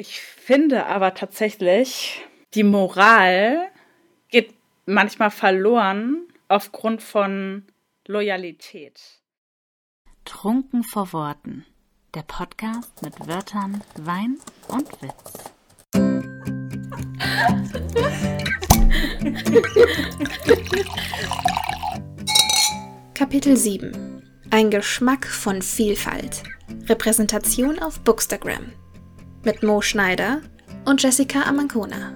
Ich finde aber tatsächlich, die Moral geht manchmal verloren aufgrund von Loyalität. Trunken vor Worten. Der Podcast mit Wörtern, Wein und Witz. Kapitel 7 Ein Geschmack von Vielfalt. Repräsentation auf Bookstagram. Mit Mo Schneider und Jessica Amancona.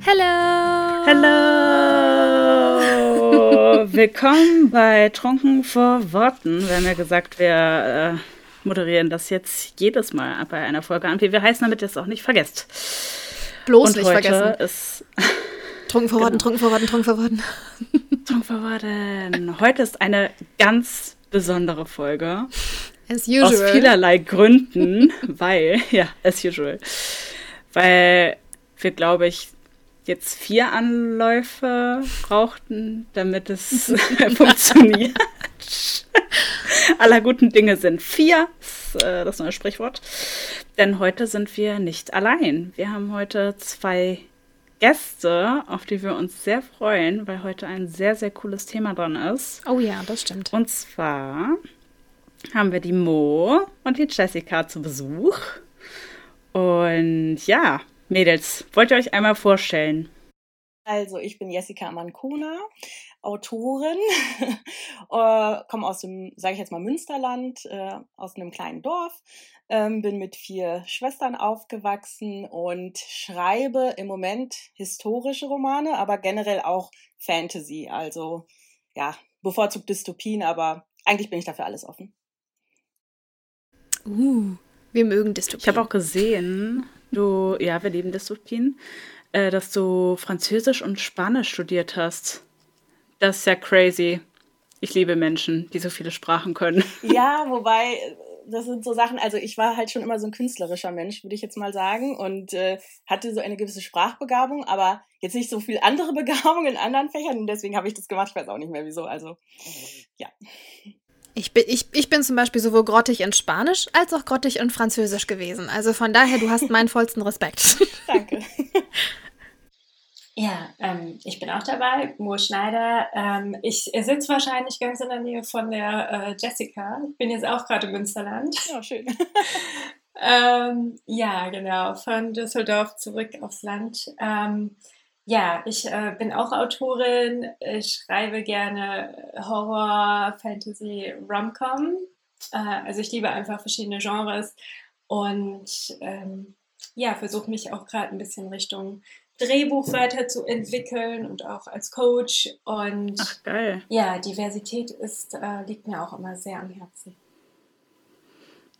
Hello! Hello! Willkommen bei Trunken vor Worten. Wir haben ja gesagt, wir äh, moderieren das jetzt jedes Mal bei einer Folge an, wie wir heißen, damit ihr es auch nicht vergesst. Bloß Und nicht vergessen. Ist trunken vor Worten, genau. trunken vor Worten, trunken vor Worten. trunken vor Worten. Heute ist eine ganz besondere Folge. As usual. Aus vielerlei Gründen, weil, ja, as usual. Weil wir, glaube ich, jetzt vier Anläufe brauchten, damit es funktioniert. Aller guten Dinge sind vier, das, äh, das neue Sprichwort. Denn heute sind wir nicht allein. Wir haben heute zwei Gäste, auf die wir uns sehr freuen, weil heute ein sehr, sehr cooles Thema dran ist. Oh ja, das stimmt. Und zwar haben wir die Mo und die Jessica zu Besuch. Und ja, Mädels, wollt ihr euch einmal vorstellen? Also, ich bin Jessica Amankuna, Autorin, äh, komme aus dem, sage ich jetzt mal, Münsterland, äh, aus einem kleinen Dorf, ähm, bin mit vier Schwestern aufgewachsen und schreibe im Moment historische Romane, aber generell auch Fantasy, also ja, bevorzugt Dystopien, aber eigentlich bin ich dafür alles offen. Uh, wir mögen Dystopien. Ich habe auch gesehen, du, ja, wir lieben Dystopien, äh, dass du Französisch und Spanisch studiert hast. Das ist ja crazy. Ich liebe Menschen, die so viele Sprachen können. Ja, wobei, das sind so Sachen, also ich war halt schon immer so ein künstlerischer Mensch, würde ich jetzt mal sagen, und äh, hatte so eine gewisse Sprachbegabung, aber jetzt nicht so viel andere Begabung in anderen Fächern und deswegen habe ich das gemacht. Ich weiß auch nicht mehr wieso. Also, ja. Ich bin, ich, ich bin zum Beispiel sowohl grottig in Spanisch als auch grottig in Französisch gewesen. Also von daher, du hast meinen vollsten Respekt. Danke. Ja, ähm, ich bin auch dabei, Mo Schneider. Ähm, ich sitze wahrscheinlich ganz in der Nähe von der äh, Jessica. Ich bin jetzt auch gerade im Münsterland. Ja, schön. ähm, ja, genau, von Düsseldorf zurück aufs Land. Ja, ich äh, bin auch Autorin. Ich schreibe gerne Horror, Fantasy, Rom-Com. Äh, also ich liebe einfach verschiedene Genres und ähm, ja, versuche mich auch gerade ein bisschen Richtung Drehbuch weiterzuentwickeln und auch als Coach. Und Ach, geil. ja, Diversität ist, äh, liegt mir auch immer sehr am Herzen.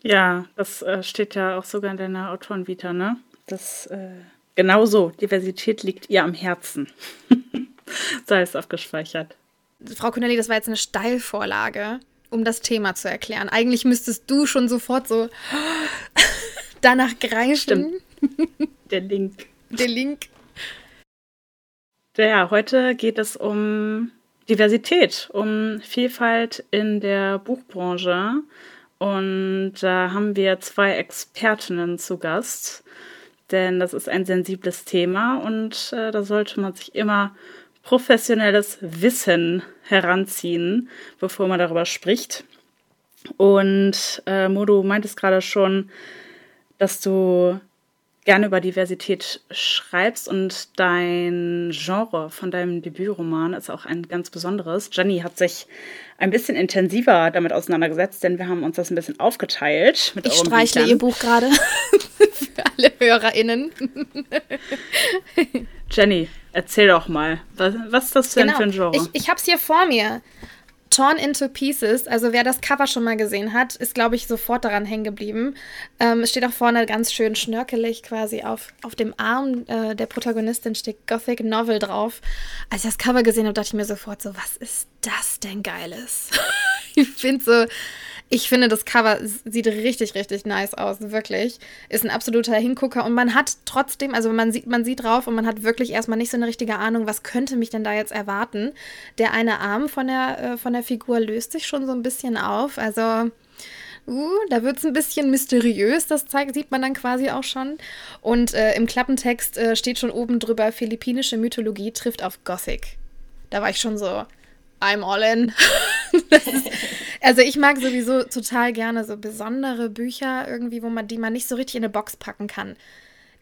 Ja, das äh, steht ja auch sogar in deiner Autorenvita, ne? Das äh, genau so. Diversität liegt ihr am Herzen. Sei es aufgespeichert. Frau Connelly, das war jetzt eine Steilvorlage, um das Thema zu erklären. Eigentlich müsstest du schon sofort so danach greifen. Stimmt. Der Link. Der Link. Ja, heute geht es um Diversität, um Vielfalt in der Buchbranche. Und da haben wir zwei Expertinnen zu Gast, denn das ist ein sensibles Thema und äh, da sollte man sich immer professionelles Wissen heranziehen, bevor man darüber spricht. Und äh, Modo meintest gerade schon, dass du gerne über Diversität schreibst und dein Genre von deinem Debütroman ist auch ein ganz besonderes. Jenny hat sich ein bisschen intensiver damit auseinandergesetzt, denn wir haben uns das ein bisschen aufgeteilt. ich streichle Büchern. ihr Buch gerade für alle HörerInnen. Jenny, erzähl doch mal, was, was ist das denn genau. für ein Genre? Ich, ich habe es hier vor mir. Torn into Pieces, also wer das Cover schon mal gesehen hat, ist, glaube ich, sofort daran hängen geblieben. Ähm, es steht auch vorne ganz schön schnörkelig quasi auf, auf dem Arm äh, der Protagonistin steht Gothic Novel drauf. Als ich das Cover gesehen habe, dachte ich mir sofort so, was ist das denn Geiles? ich finde so, ich finde, das Cover sieht richtig, richtig nice aus, wirklich. Ist ein absoluter Hingucker und man hat trotzdem, also man sieht, man sieht drauf und man hat wirklich erstmal nicht so eine richtige Ahnung, was könnte mich denn da jetzt erwarten. Der eine Arm von der, äh, von der Figur löst sich schon so ein bisschen auf, also Uh, da wird es ein bisschen mysteriös, das zeigt, sieht man dann quasi auch schon. Und äh, im Klappentext äh, steht schon oben drüber, philippinische Mythologie trifft auf Gothic. Da war ich schon so, I'm all in. also ich mag sowieso total gerne so besondere Bücher irgendwie, wo man die man nicht so richtig in eine Box packen kann.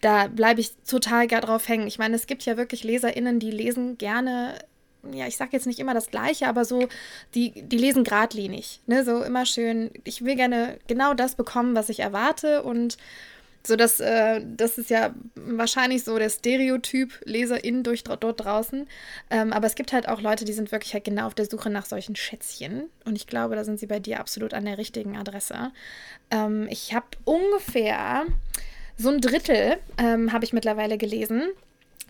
Da bleibe ich total gar drauf hängen. Ich meine, es gibt ja wirklich LeserInnen, die lesen gerne ja, ich sage jetzt nicht immer das Gleiche, aber so, die, die lesen geradlinig, ne, so immer schön, ich will gerne genau das bekommen, was ich erwarte und so, dass, äh, das ist ja wahrscheinlich so der Stereotyp Leserin durch dort draußen. Ähm, aber es gibt halt auch Leute, die sind wirklich halt genau auf der Suche nach solchen Schätzchen. Und ich glaube, da sind sie bei dir absolut an der richtigen Adresse. Ähm, ich habe ungefähr so ein Drittel, ähm, habe ich mittlerweile gelesen.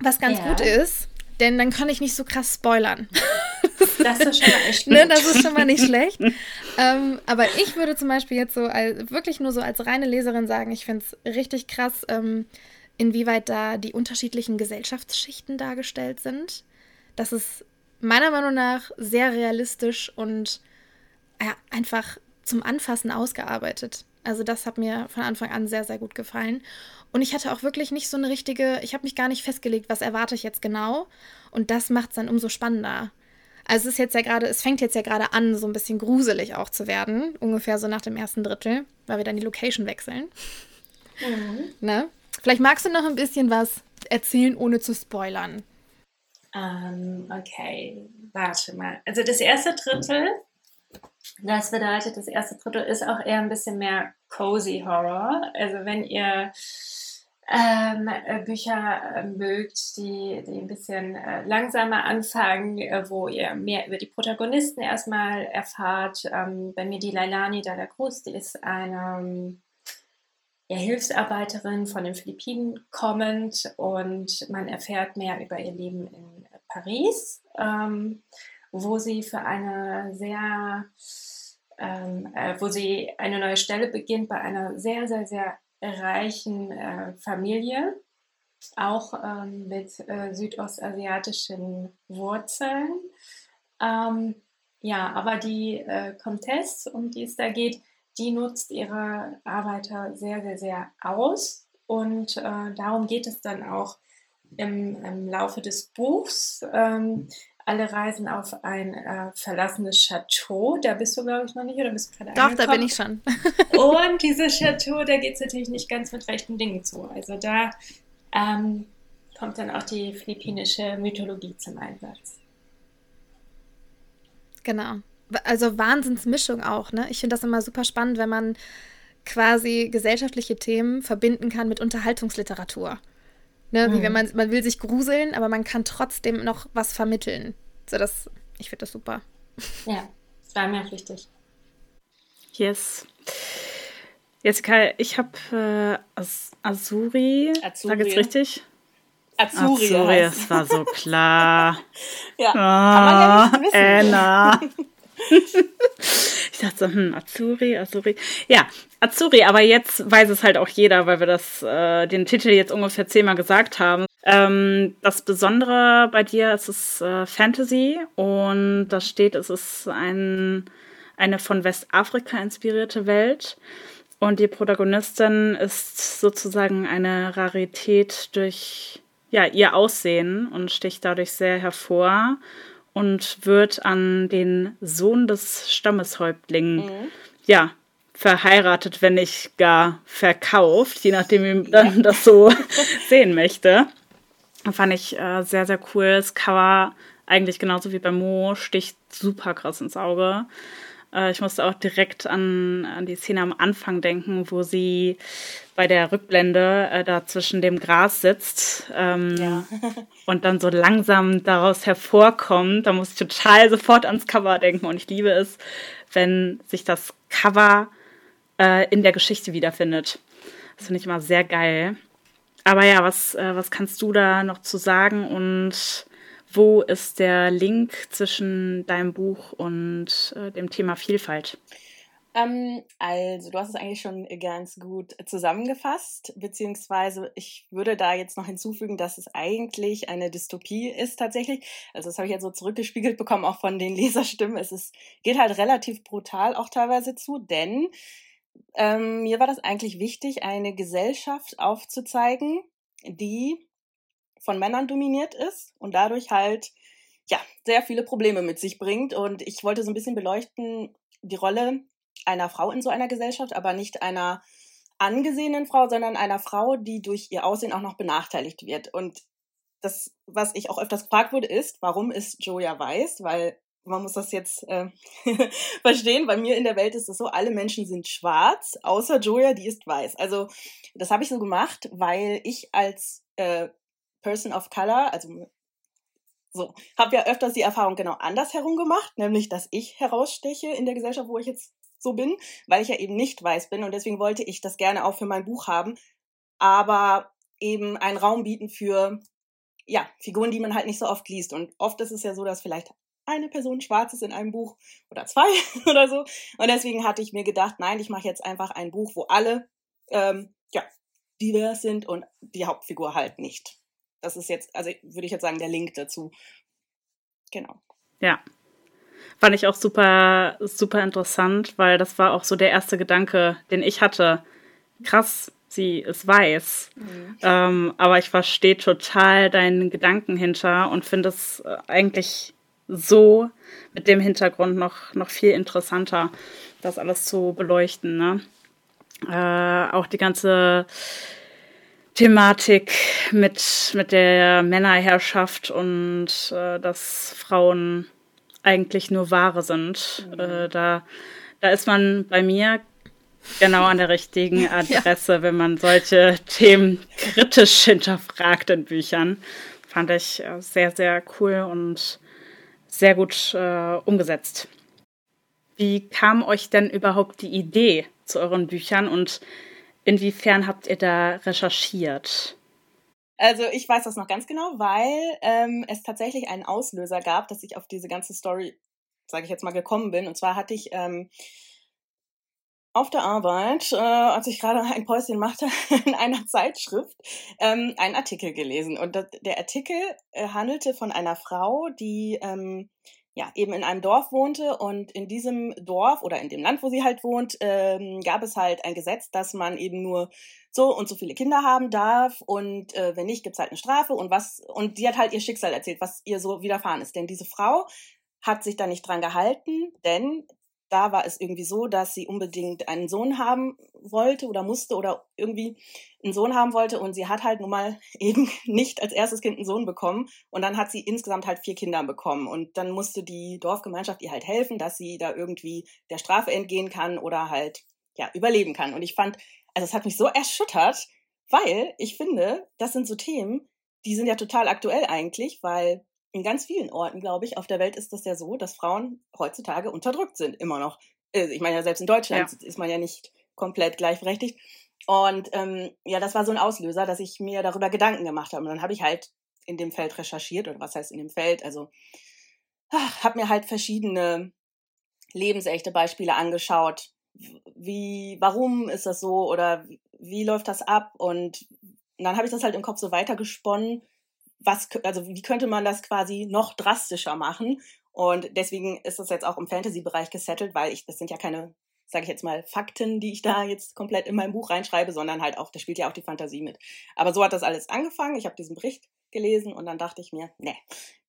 Was ganz ja. gut ist, denn dann kann ich nicht so krass spoilern. Das ist schon mal echt ne, Das ist schon mal nicht schlecht. ähm, aber ich würde zum Beispiel jetzt so als, wirklich nur so als reine Leserin sagen, ich finde es richtig krass, ähm, inwieweit da die unterschiedlichen Gesellschaftsschichten dargestellt sind. Das ist meiner Meinung nach sehr realistisch und ja, einfach zum Anfassen ausgearbeitet. Also das hat mir von Anfang an sehr, sehr gut gefallen. Und ich hatte auch wirklich nicht so eine richtige, ich habe mich gar nicht festgelegt, was erwarte ich jetzt genau. Und das macht es dann umso spannender. Also es ist jetzt ja gerade, es fängt jetzt ja gerade an, so ein bisschen gruselig auch zu werden, ungefähr so nach dem ersten Drittel, weil wir dann die Location wechseln. Mhm. Ne? Vielleicht magst du noch ein bisschen was erzählen, ohne zu spoilern. Ähm, okay, warte mal. Also das erste Drittel das bedeutet, das erste Drittel ist auch eher ein bisschen mehr cozy Horror. Also wenn ihr ähm, äh, Bücher äh, mögt, die, die ein bisschen äh, langsamer anfangen, äh, wo ihr mehr über die Protagonisten erstmal erfahrt. Ähm, bei mir die Lailani Dalacruz, die ist eine ähm, ja, Hilfsarbeiterin von den Philippinen kommend und man erfährt mehr über ihr Leben in Paris. Ähm, wo sie für eine sehr, ähm, äh, wo sie eine neue Stelle beginnt bei einer sehr, sehr, sehr reichen äh, Familie, auch ähm, mit äh, südostasiatischen Wurzeln. Ähm, ja, aber die äh, Comtesse, um die es da geht, die nutzt ihre Arbeiter sehr, sehr, sehr aus. Und äh, darum geht es dann auch im, im Laufe des Buchs. Ähm, alle reisen auf ein äh, verlassenes Chateau. Da bist du, glaube ich, noch nicht, oder bist du gerade Doch, da bin ich schon. und dieses Chateau, da geht es natürlich nicht ganz mit rechten Dingen zu. Also da ähm, kommt dann auch die philippinische Mythologie zum Einsatz. Genau. Also Wahnsinnsmischung auch, ne? Ich finde das immer super spannend, wenn man quasi gesellschaftliche Themen verbinden kann mit Unterhaltungsliteratur. Ne, mhm. Wie wenn man, man will sich gruseln, aber man kann trotzdem noch was vermitteln. So, das, ich finde das super. Ja, das war mir auch wichtig. Yes. Jessica, ich habe äh, As Azuri. Azuri. Sag jetzt richtig? Azuri. Azuri, es war so klar. ja, oh, kann man ja nicht wissen. Anna. ich dachte so, hm, Azuri, Azuri. Ja, Azuri, aber jetzt weiß es halt auch jeder, weil wir das, äh, den Titel jetzt ungefähr zehnmal gesagt haben. Ähm, das Besondere bei dir ist es äh, Fantasy und da steht, es ist ein, eine von Westafrika inspirierte Welt. Und die Protagonistin ist sozusagen eine Rarität durch ja, ihr Aussehen und sticht dadurch sehr hervor und wird an den Sohn des Stammeshäuptlings, mhm. ja, verheiratet, wenn nicht gar verkauft, je nachdem, wie man ja. das so sehen möchte. Fand ich äh, sehr, sehr cool. Das Cover eigentlich genauso wie bei Mo sticht super krass ins Auge. Äh, ich musste auch direkt an, an die Szene am Anfang denken, wo sie bei der Rückblende äh, da zwischen dem Gras sitzt ähm, ja. und dann so langsam daraus hervorkommt. Da muss ich total sofort ans Cover denken und ich liebe es, wenn sich das Cover äh, in der Geschichte wiederfindet. Das finde ich immer sehr geil. Aber ja, was, äh, was kannst du da noch zu sagen und wo ist der Link zwischen deinem Buch und äh, dem Thema Vielfalt? Ähm, also, du hast es eigentlich schon ganz gut zusammengefasst, beziehungsweise ich würde da jetzt noch hinzufügen, dass es eigentlich eine Dystopie ist tatsächlich. Also, das habe ich jetzt so zurückgespiegelt bekommen, auch von den Leserstimmen. Es ist, geht halt relativ brutal auch teilweise zu, denn ähm, mir war das eigentlich wichtig, eine Gesellschaft aufzuzeigen, die von Männern dominiert ist und dadurch halt ja sehr viele Probleme mit sich bringt. Und ich wollte so ein bisschen beleuchten die Rolle einer Frau in so einer Gesellschaft, aber nicht einer angesehenen Frau, sondern einer Frau, die durch ihr Aussehen auch noch benachteiligt wird. Und das, was ich auch öfters gefragt wurde, ist, warum ist Joja weiß? Weil man muss das jetzt äh, verstehen. Bei mir in der Welt ist es so, alle Menschen sind schwarz, außer Joya, die ist weiß. Also das habe ich so gemacht, weil ich als äh, Person of Color, also so, habe ja öfters die Erfahrung genau andersherum gemacht, nämlich dass ich heraussteche in der Gesellschaft, wo ich jetzt so bin, weil ich ja eben nicht weiß bin und deswegen wollte ich das gerne auch für mein Buch haben, aber eben einen Raum bieten für ja, Figuren, die man halt nicht so oft liest. Und oft ist es ja so, dass vielleicht eine Person schwarz ist in einem Buch oder zwei oder so. Und deswegen hatte ich mir gedacht, nein, ich mache jetzt einfach ein Buch, wo alle ähm, ja, divers sind und die Hauptfigur halt nicht. Das ist jetzt, also würde ich jetzt sagen, der Link dazu. Genau. Ja. Fand ich auch super, super interessant, weil das war auch so der erste Gedanke, den ich hatte. Krass, sie ist weiß. Mhm. Ähm, aber ich verstehe total deinen Gedanken hinter und finde es äh, eigentlich so mit dem Hintergrund noch, noch viel interessanter, das alles zu beleuchten. Ne? Äh, auch die ganze Thematik mit, mit der Männerherrschaft und äh, dass Frauen eigentlich nur Ware sind. Mhm. Äh, da, da ist man bei mir genau an der richtigen Adresse, ja. wenn man solche Themen kritisch hinterfragt in Büchern. Fand ich äh, sehr, sehr cool und sehr gut äh, umgesetzt. Wie kam euch denn überhaupt die Idee zu euren Büchern und inwiefern habt ihr da recherchiert? Also ich weiß das noch ganz genau, weil ähm, es tatsächlich einen Auslöser gab, dass ich auf diese ganze Story, sage ich jetzt mal, gekommen bin. Und zwar hatte ich ähm, auf der Arbeit, äh, als ich gerade ein Päuschen machte, in einer Zeitschrift ähm, einen Artikel gelesen. Und das, der Artikel äh, handelte von einer Frau, die ähm, ja eben in einem Dorf wohnte und in diesem Dorf oder in dem Land, wo sie halt wohnt, ähm, gab es halt ein Gesetz, dass man eben nur so und so viele Kinder haben darf und äh, wenn nicht, gibt's halt eine Strafe und was und die hat halt ihr Schicksal erzählt, was ihr so widerfahren ist. Denn diese Frau hat sich da nicht dran gehalten, denn da war es irgendwie so, dass sie unbedingt einen Sohn haben wollte oder musste oder irgendwie einen Sohn haben wollte und sie hat halt nun mal eben nicht als erstes Kind einen Sohn bekommen und dann hat sie insgesamt halt vier Kinder bekommen und dann musste die Dorfgemeinschaft ihr halt helfen, dass sie da irgendwie der Strafe entgehen kann oder halt ja überleben kann. Und ich fand, also es hat mich so erschüttert, weil ich finde, das sind so Themen, die sind ja total aktuell eigentlich, weil in ganz vielen Orten, glaube ich, auf der Welt ist das ja so, dass Frauen heutzutage unterdrückt sind, immer noch. Äh, ich meine ja, selbst in Deutschland ja. ist man ja nicht komplett gleichberechtigt. Und ähm, ja, das war so ein Auslöser, dass ich mir darüber Gedanken gemacht habe. Und dann habe ich halt in dem Feld recherchiert, oder was heißt in dem Feld? Also habe mir halt verschiedene lebensechte Beispiele angeschaut. Wie, warum ist das so oder wie, wie läuft das ab? Und dann habe ich das halt im Kopf so weitergesponnen was, also wie könnte man das quasi noch drastischer machen? Und deswegen ist das jetzt auch im Fantasy-Bereich gesettelt, weil ich, das sind ja keine, sage ich jetzt mal, Fakten, die ich da jetzt komplett in mein Buch reinschreibe, sondern halt auch, da spielt ja auch die Fantasie mit. Aber so hat das alles angefangen. Ich habe diesen Bericht gelesen und dann dachte ich mir, nee,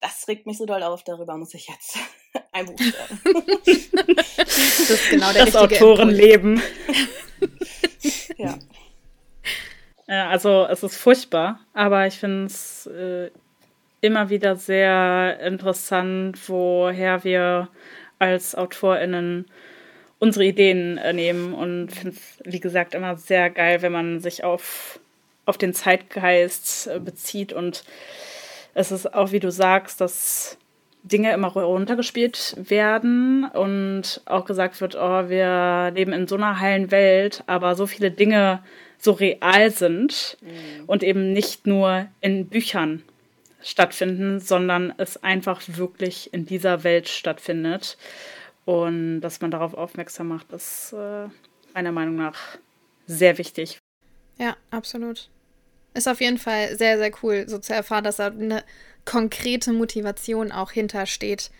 das regt mich so doll auf, darüber muss ich jetzt ein Buch schreiben. das ist genau der das Autorenleben. ja. Ja, also es ist furchtbar, aber ich finde es äh, immer wieder sehr interessant, woher wir als AutorInnen unsere Ideen äh, nehmen und finde es, wie gesagt, immer sehr geil, wenn man sich auf, auf den Zeitgeist äh, bezieht und es ist auch, wie du sagst, dass Dinge immer runtergespielt werden und auch gesagt wird, oh, wir leben in so einer heilen Welt, aber so viele Dinge so real sind mhm. und eben nicht nur in Büchern stattfinden, sondern es einfach wirklich in dieser Welt stattfindet. Und dass man darauf aufmerksam macht, ist äh, meiner Meinung nach sehr wichtig. Ja, absolut. Ist auf jeden Fall sehr, sehr cool, so zu erfahren, dass da eine konkrete Motivation auch hintersteht,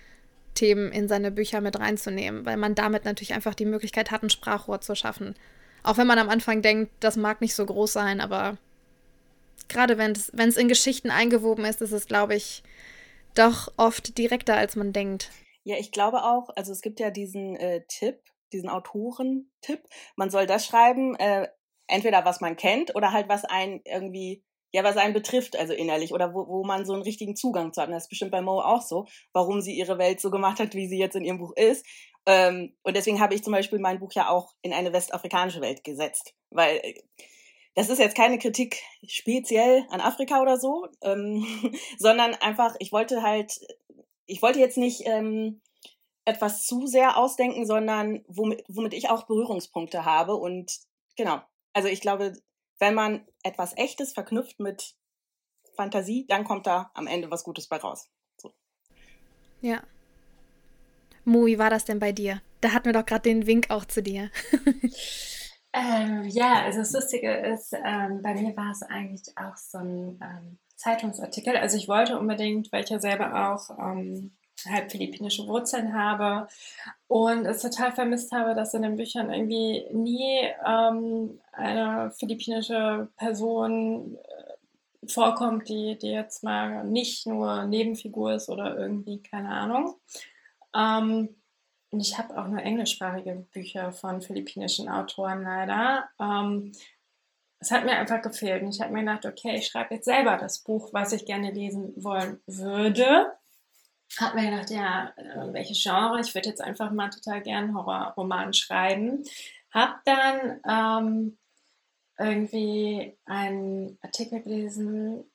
Themen in seine Bücher mit reinzunehmen, weil man damit natürlich einfach die Möglichkeit hat, ein Sprachrohr zu schaffen. Auch wenn man am Anfang denkt, das mag nicht so groß sein, aber gerade wenn es in Geschichten eingewoben ist, ist es, glaube ich, doch oft direkter, als man denkt. Ja, ich glaube auch, also es gibt ja diesen äh, Tipp, diesen Autoren-Tipp, man soll das schreiben, äh, entweder was man kennt oder halt was einen irgendwie, ja, was einen betrifft, also innerlich, oder wo, wo man so einen richtigen Zugang zu hat. Und das ist bestimmt bei Mo auch so, warum sie ihre Welt so gemacht hat, wie sie jetzt in ihrem Buch ist. Ähm, und deswegen habe ich zum Beispiel mein Buch ja auch in eine westafrikanische Welt gesetzt, weil äh, das ist jetzt keine Kritik speziell an Afrika oder so, ähm, sondern einfach, ich wollte halt, ich wollte jetzt nicht ähm, etwas zu sehr ausdenken, sondern womit, womit ich auch Berührungspunkte habe. Und genau, also ich glaube, wenn man etwas Echtes verknüpft mit Fantasie, dann kommt da am Ende was Gutes bei raus. So. Ja. Mo, wie war das denn bei dir? Da hatten wir doch gerade den Wink auch zu dir. ähm, ja, also das Lustige ist, ähm, bei mir war es eigentlich auch so ein ähm, Zeitungsartikel. Also ich wollte unbedingt, weil ich ja selber auch ähm, halb philippinische Wurzeln habe und es total vermisst habe, dass in den Büchern irgendwie nie ähm, eine philippinische Person äh, vorkommt, die, die jetzt mal nicht nur Nebenfigur ist oder irgendwie, keine Ahnung. Ähm, und ich habe auch nur englischsprachige Bücher von philippinischen Autoren leider. Ähm, es hat mir einfach gefehlt. Und ich habe mir gedacht, okay, ich schreibe jetzt selber das Buch, was ich gerne lesen wollen würde habe mir gedacht, ja, welches Genre? Ich würde jetzt einfach mal total gern Horrorroman schreiben. Habe dann ähm, irgendwie einen Artikel gelesen,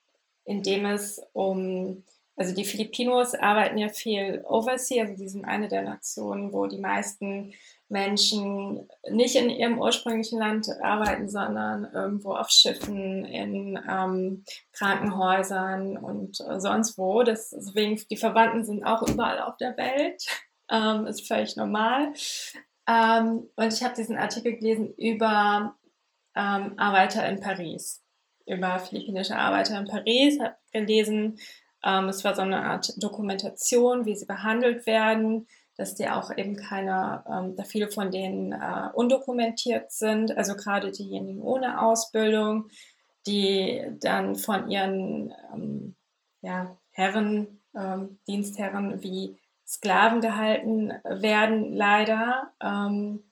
in dem es um, also die Filipinos arbeiten ja viel overseas, also die sind eine der Nationen, wo die meisten Menschen nicht in ihrem ursprünglichen Land arbeiten, sondern irgendwo auf Schiffen, in ähm, Krankenhäusern und äh, sonst wo. Deswegen, die Verwandten sind auch überall auf der Welt. Ähm, ist völlig normal. Ähm, und ich habe diesen Artikel gelesen über ähm, Arbeiter in Paris, über philippinische Arbeiter in Paris. Habe gelesen, ähm, es war so eine Art Dokumentation, wie sie behandelt werden dass die auch eben keine, ähm, da viele von denen äh, undokumentiert sind, also gerade diejenigen ohne Ausbildung, die dann von ihren ähm, ja, Herren, ähm, Dienstherren wie Sklaven gehalten werden, leider. Ähm,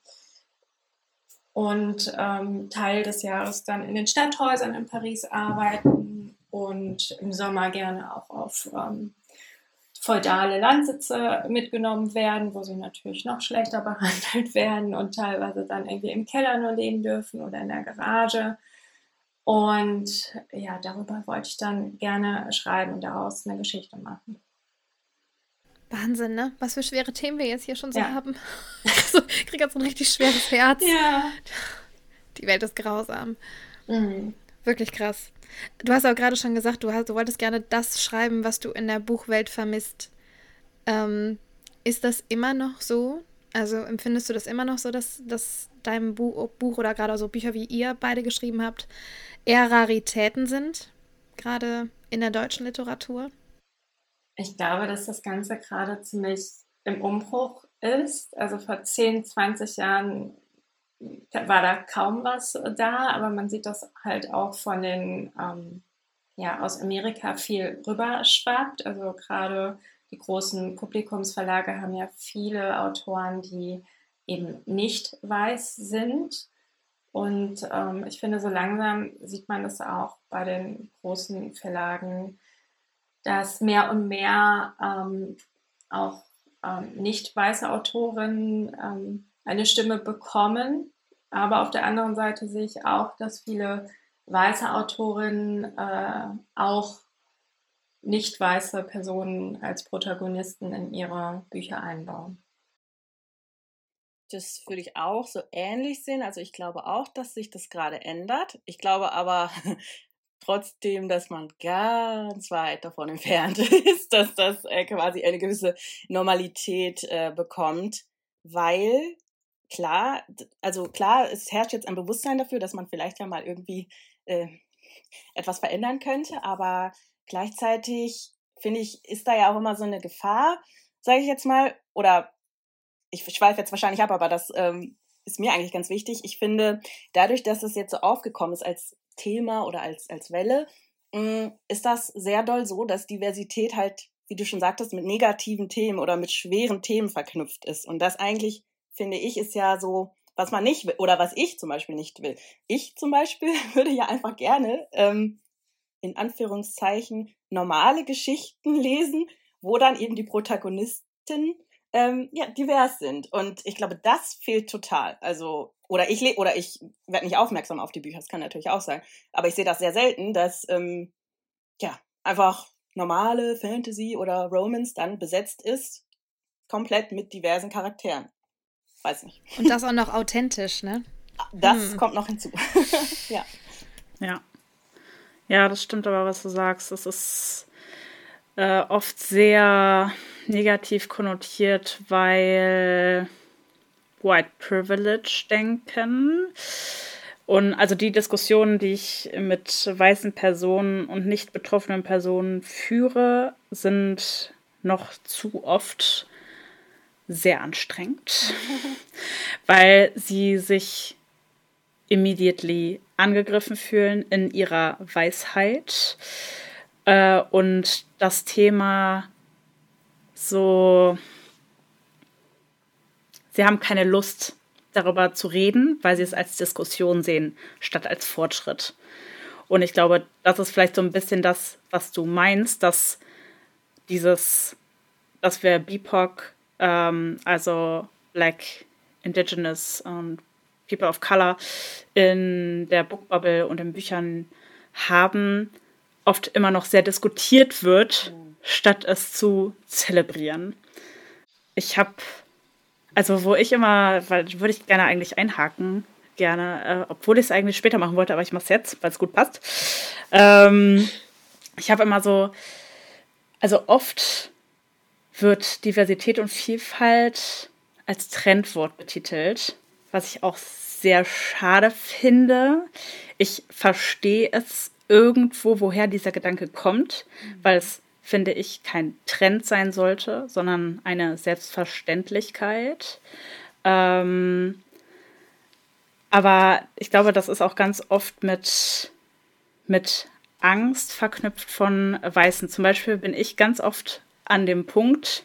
und ähm, Teil des Jahres dann in den Stadthäusern in Paris arbeiten und im Sommer gerne auch auf ähm, feudale Landsitze mitgenommen werden, wo sie natürlich noch schlechter behandelt werden und teilweise dann irgendwie im Keller nur leben dürfen oder in der Garage. Und ja, darüber wollte ich dann gerne schreiben und daraus eine Geschichte machen. Wahnsinn, ne? Was für schwere Themen wir jetzt hier schon so ja. haben. Also, ich kriege jetzt ein richtig schweres Herz. Ja. Die Welt ist grausam. Mhm. Wirklich krass. Du hast auch gerade schon gesagt, du, hast, du wolltest gerne das schreiben, was du in der Buchwelt vermisst. Ähm, ist das immer noch so? Also empfindest du das immer noch so, dass, dass dein Buch, Buch oder gerade so Bücher, wie ihr beide geschrieben habt, eher Raritäten sind? Gerade in der deutschen Literatur? Ich glaube, dass das Ganze gerade ziemlich im Umbruch ist. Also vor 10, 20 Jahren war da kaum was da, aber man sieht das halt auch von den, ähm, ja, aus Amerika viel rüberschwappt. Also gerade die großen Publikumsverlage haben ja viele Autoren, die eben nicht weiß sind. Und ähm, ich finde, so langsam sieht man das auch bei den großen Verlagen, dass mehr und mehr ähm, auch ähm, nicht weiße Autorinnen ähm, eine Stimme bekommen. Aber auf der anderen Seite sehe ich auch, dass viele weiße Autorinnen äh, auch nicht weiße Personen als Protagonisten in ihre Bücher einbauen. Das würde ich auch so ähnlich sehen. Also ich glaube auch, dass sich das gerade ändert. Ich glaube aber trotzdem, dass man ganz weit davon entfernt ist, dass das äh, quasi eine gewisse Normalität äh, bekommt, weil klar, also klar, es herrscht jetzt ein Bewusstsein dafür, dass man vielleicht ja mal irgendwie äh, etwas verändern könnte, aber gleichzeitig finde ich, ist da ja auch immer so eine Gefahr, sage ich jetzt mal, oder ich schweife jetzt wahrscheinlich ab, aber das ähm, ist mir eigentlich ganz wichtig. Ich finde, dadurch, dass es jetzt so aufgekommen ist als Thema oder als, als Welle, mh, mm, ist das sehr doll so, dass Diversität halt, wie du schon sagtest, mit negativen Themen oder mit schweren Themen verknüpft ist. Und das eigentlich, finde ich, ist ja so, was man nicht will oder was ich zum Beispiel nicht will. Ich zum Beispiel würde ja einfach gerne ähm, in Anführungszeichen normale Geschichten lesen, wo dann eben die Protagonisten ähm, ja, divers sind. Und ich glaube, das fehlt total. Also, oder ich oder ich werde nicht aufmerksam auf die Bücher, das kann natürlich auch sein. Aber ich sehe das sehr selten, dass ähm, ja, einfach normale Fantasy oder Romance dann besetzt ist, komplett mit diversen Charakteren. Weiß nicht. Und das auch noch authentisch, ne? Das hm. kommt noch hinzu. ja. Ja. Ja, das stimmt aber, was du sagst. Es ist äh, oft sehr negativ konnotiert, weil White Privilege denken. Und also die Diskussionen, die ich mit weißen Personen und nicht betroffenen Personen führe, sind noch zu oft sehr anstrengend, weil sie sich immediately angegriffen fühlen in ihrer Weisheit äh, und das Thema so, sie haben keine Lust darüber zu reden, weil sie es als Diskussion sehen, statt als Fortschritt. Und ich glaube, das ist vielleicht so ein bisschen das, was du meinst, dass dieses, dass wir BIPOC, ähm, also Black, Indigenous und People of Color in der Bookbubble und in Büchern haben, oft immer noch sehr diskutiert wird, mhm. statt es zu zelebrieren. Ich habe, also wo ich immer, weil würde ich gerne eigentlich einhaken, gerne, äh, obwohl ich es eigentlich später machen wollte, aber ich mache es jetzt, weil es gut passt. Ähm, ich habe immer so, also oft wird Diversität und Vielfalt als Trendwort betitelt, was ich auch sehr schade finde. Ich verstehe es irgendwo, woher dieser Gedanke kommt, mhm. weil es, finde ich, kein Trend sein sollte, sondern eine Selbstverständlichkeit. Ähm, aber ich glaube, das ist auch ganz oft mit, mit Angst verknüpft von Weißen. Zum Beispiel bin ich ganz oft an dem Punkt,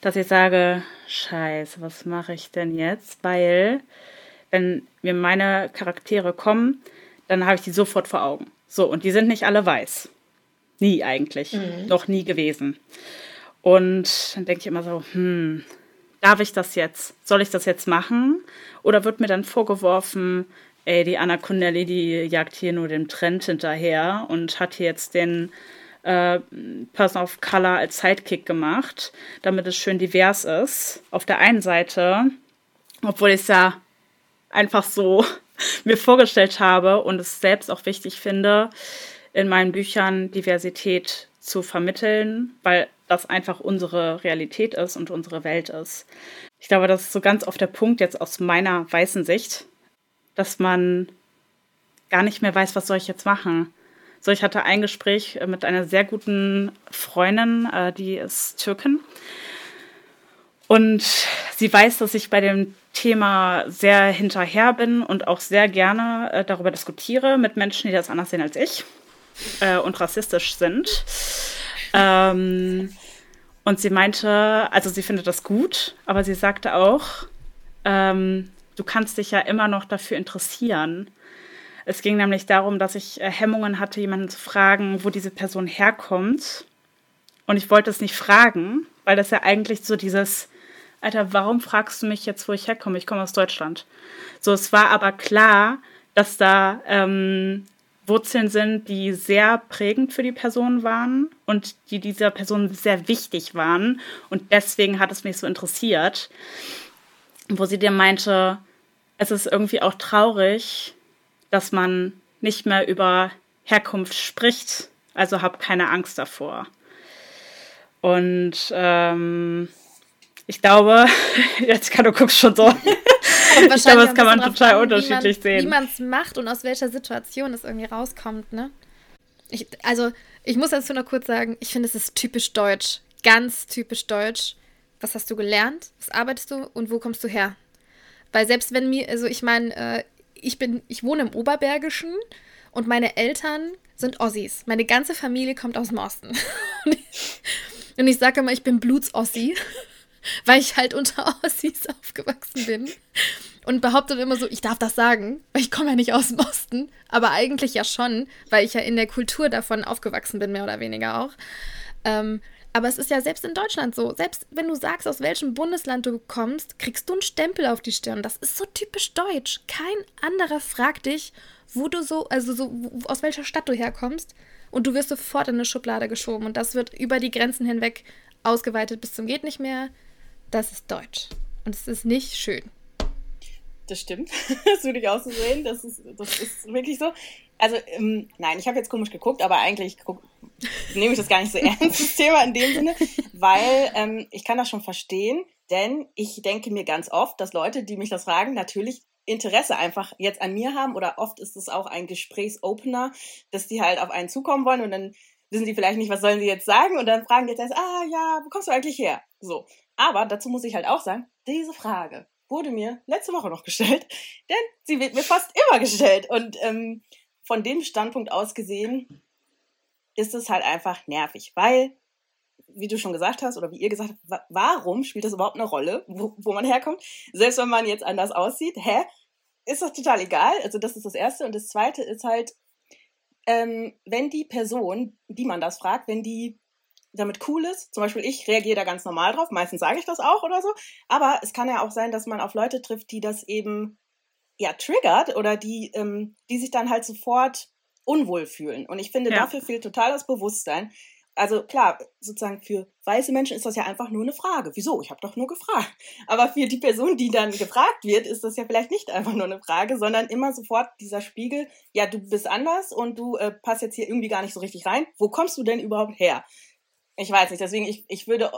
dass ich sage, scheiße, was mache ich denn jetzt? Weil wenn mir meine Charaktere kommen, dann habe ich die sofort vor Augen. So, und die sind nicht alle weiß. Nie eigentlich. Mhm. Noch nie gewesen. Und dann denke ich immer so, hm, darf ich das jetzt? Soll ich das jetzt machen? Oder wird mir dann vorgeworfen, ey, die Anna Connelly, die jagt hier nur dem Trend hinterher und hat hier jetzt den äh, Person of Color als Sidekick gemacht, damit es schön divers ist. Auf der einen Seite, obwohl ich es ja einfach so mir vorgestellt habe und es selbst auch wichtig finde, in meinen Büchern Diversität zu vermitteln, weil das einfach unsere Realität ist und unsere Welt ist. Ich glaube, das ist so ganz oft der Punkt jetzt aus meiner weißen Sicht, dass man gar nicht mehr weiß, was soll ich jetzt machen. So, ich hatte ein Gespräch mit einer sehr guten Freundin, äh, die ist Türkin. Und sie weiß, dass ich bei dem Thema sehr hinterher bin und auch sehr gerne äh, darüber diskutiere mit Menschen, die das anders sehen als ich äh, und rassistisch sind. Ähm, und sie meinte, also sie findet das gut, aber sie sagte auch, ähm, du kannst dich ja immer noch dafür interessieren. Es ging nämlich darum, dass ich äh, Hemmungen hatte, jemanden zu fragen, wo diese Person herkommt. Und ich wollte es nicht fragen, weil das ja eigentlich so dieses Alter, warum fragst du mich jetzt, wo ich herkomme? Ich komme aus Deutschland. So, es war aber klar, dass da ähm, Wurzeln sind, die sehr prägend für die Person waren und die dieser Person sehr wichtig waren. Und deswegen hat es mich so interessiert, wo sie dir meinte, es ist irgendwie auch traurig, dass man nicht mehr über Herkunft spricht. Also hab keine Angst davor. Und ähm, ich glaube, jetzt kann du guckst schon so. ich glaube, das kann man total unterschiedlich wie man, sehen. Wie man es macht und aus welcher Situation es irgendwie rauskommt, ne? Ich, also, ich muss dazu noch kurz sagen, ich finde, es ist typisch deutsch. Ganz typisch deutsch, was hast du gelernt, was arbeitest du und wo kommst du her? Weil selbst wenn mir, also ich meine, äh, ich bin, ich wohne im Oberbergischen und meine Eltern sind Ossis. Meine ganze Familie kommt aus dem Osten. und ich sage immer, ich bin Bluts-Ossi, weil ich halt unter Ossis aufgewachsen bin. Und behaupte immer so, ich darf das sagen, weil ich komme ja nicht aus dem Osten. Aber eigentlich ja schon, weil ich ja in der Kultur davon aufgewachsen bin, mehr oder weniger auch. Ähm, aber es ist ja selbst in Deutschland so. Selbst wenn du sagst, aus welchem Bundesland du kommst, kriegst du einen Stempel auf die Stirn. Das ist so typisch deutsch. Kein anderer fragt dich, wo du so, also so, aus welcher Stadt du herkommst. Und du wirst sofort in eine Schublade geschoben. Und das wird über die Grenzen hinweg ausgeweitet bis zum Geht nicht mehr. Das ist deutsch. Und es ist nicht schön. Das stimmt. Das würde ich auch so sehen. Das ist, das ist wirklich so. Also, ähm, nein, ich habe jetzt komisch geguckt, aber eigentlich nehme ich das gar nicht so ernst, das Thema in dem Sinne, weil ähm, ich kann das schon verstehen, denn ich denke mir ganz oft, dass Leute, die mich das fragen, natürlich Interesse einfach jetzt an mir haben oder oft ist es auch ein Gesprächsopener, dass die halt auf einen zukommen wollen und dann wissen die vielleicht nicht, was sollen sie jetzt sagen und dann fragen die jetzt erst, ah ja, wo kommst du eigentlich her? So. Aber dazu muss ich halt auch sagen, diese Frage wurde mir letzte Woche noch gestellt, denn sie wird mir fast immer gestellt und ähm, von dem Standpunkt aus gesehen ist es halt einfach nervig, weil, wie du schon gesagt hast oder wie ihr gesagt habt, warum spielt das überhaupt eine Rolle, wo, wo man herkommt? Selbst wenn man jetzt anders aussieht, hä? Ist das total egal? Also das ist das Erste. Und das Zweite ist halt, ähm, wenn die Person, die man das fragt, wenn die damit cool ist, zum Beispiel ich reagiere da ganz normal drauf, meistens sage ich das auch oder so, aber es kann ja auch sein, dass man auf Leute trifft, die das eben ja triggert oder die, ähm, die sich dann halt sofort unwohl fühlen. Und ich finde, ja. dafür fehlt total das Bewusstsein. Also klar, sozusagen für weiße Menschen ist das ja einfach nur eine Frage. Wieso? Ich habe doch nur gefragt. Aber für die Person, die dann gefragt wird, ist das ja vielleicht nicht einfach nur eine Frage, sondern immer sofort dieser Spiegel, ja, du bist anders und du äh, passt jetzt hier irgendwie gar nicht so richtig rein. Wo kommst du denn überhaupt her? Ich weiß nicht, deswegen, ich, ich würde,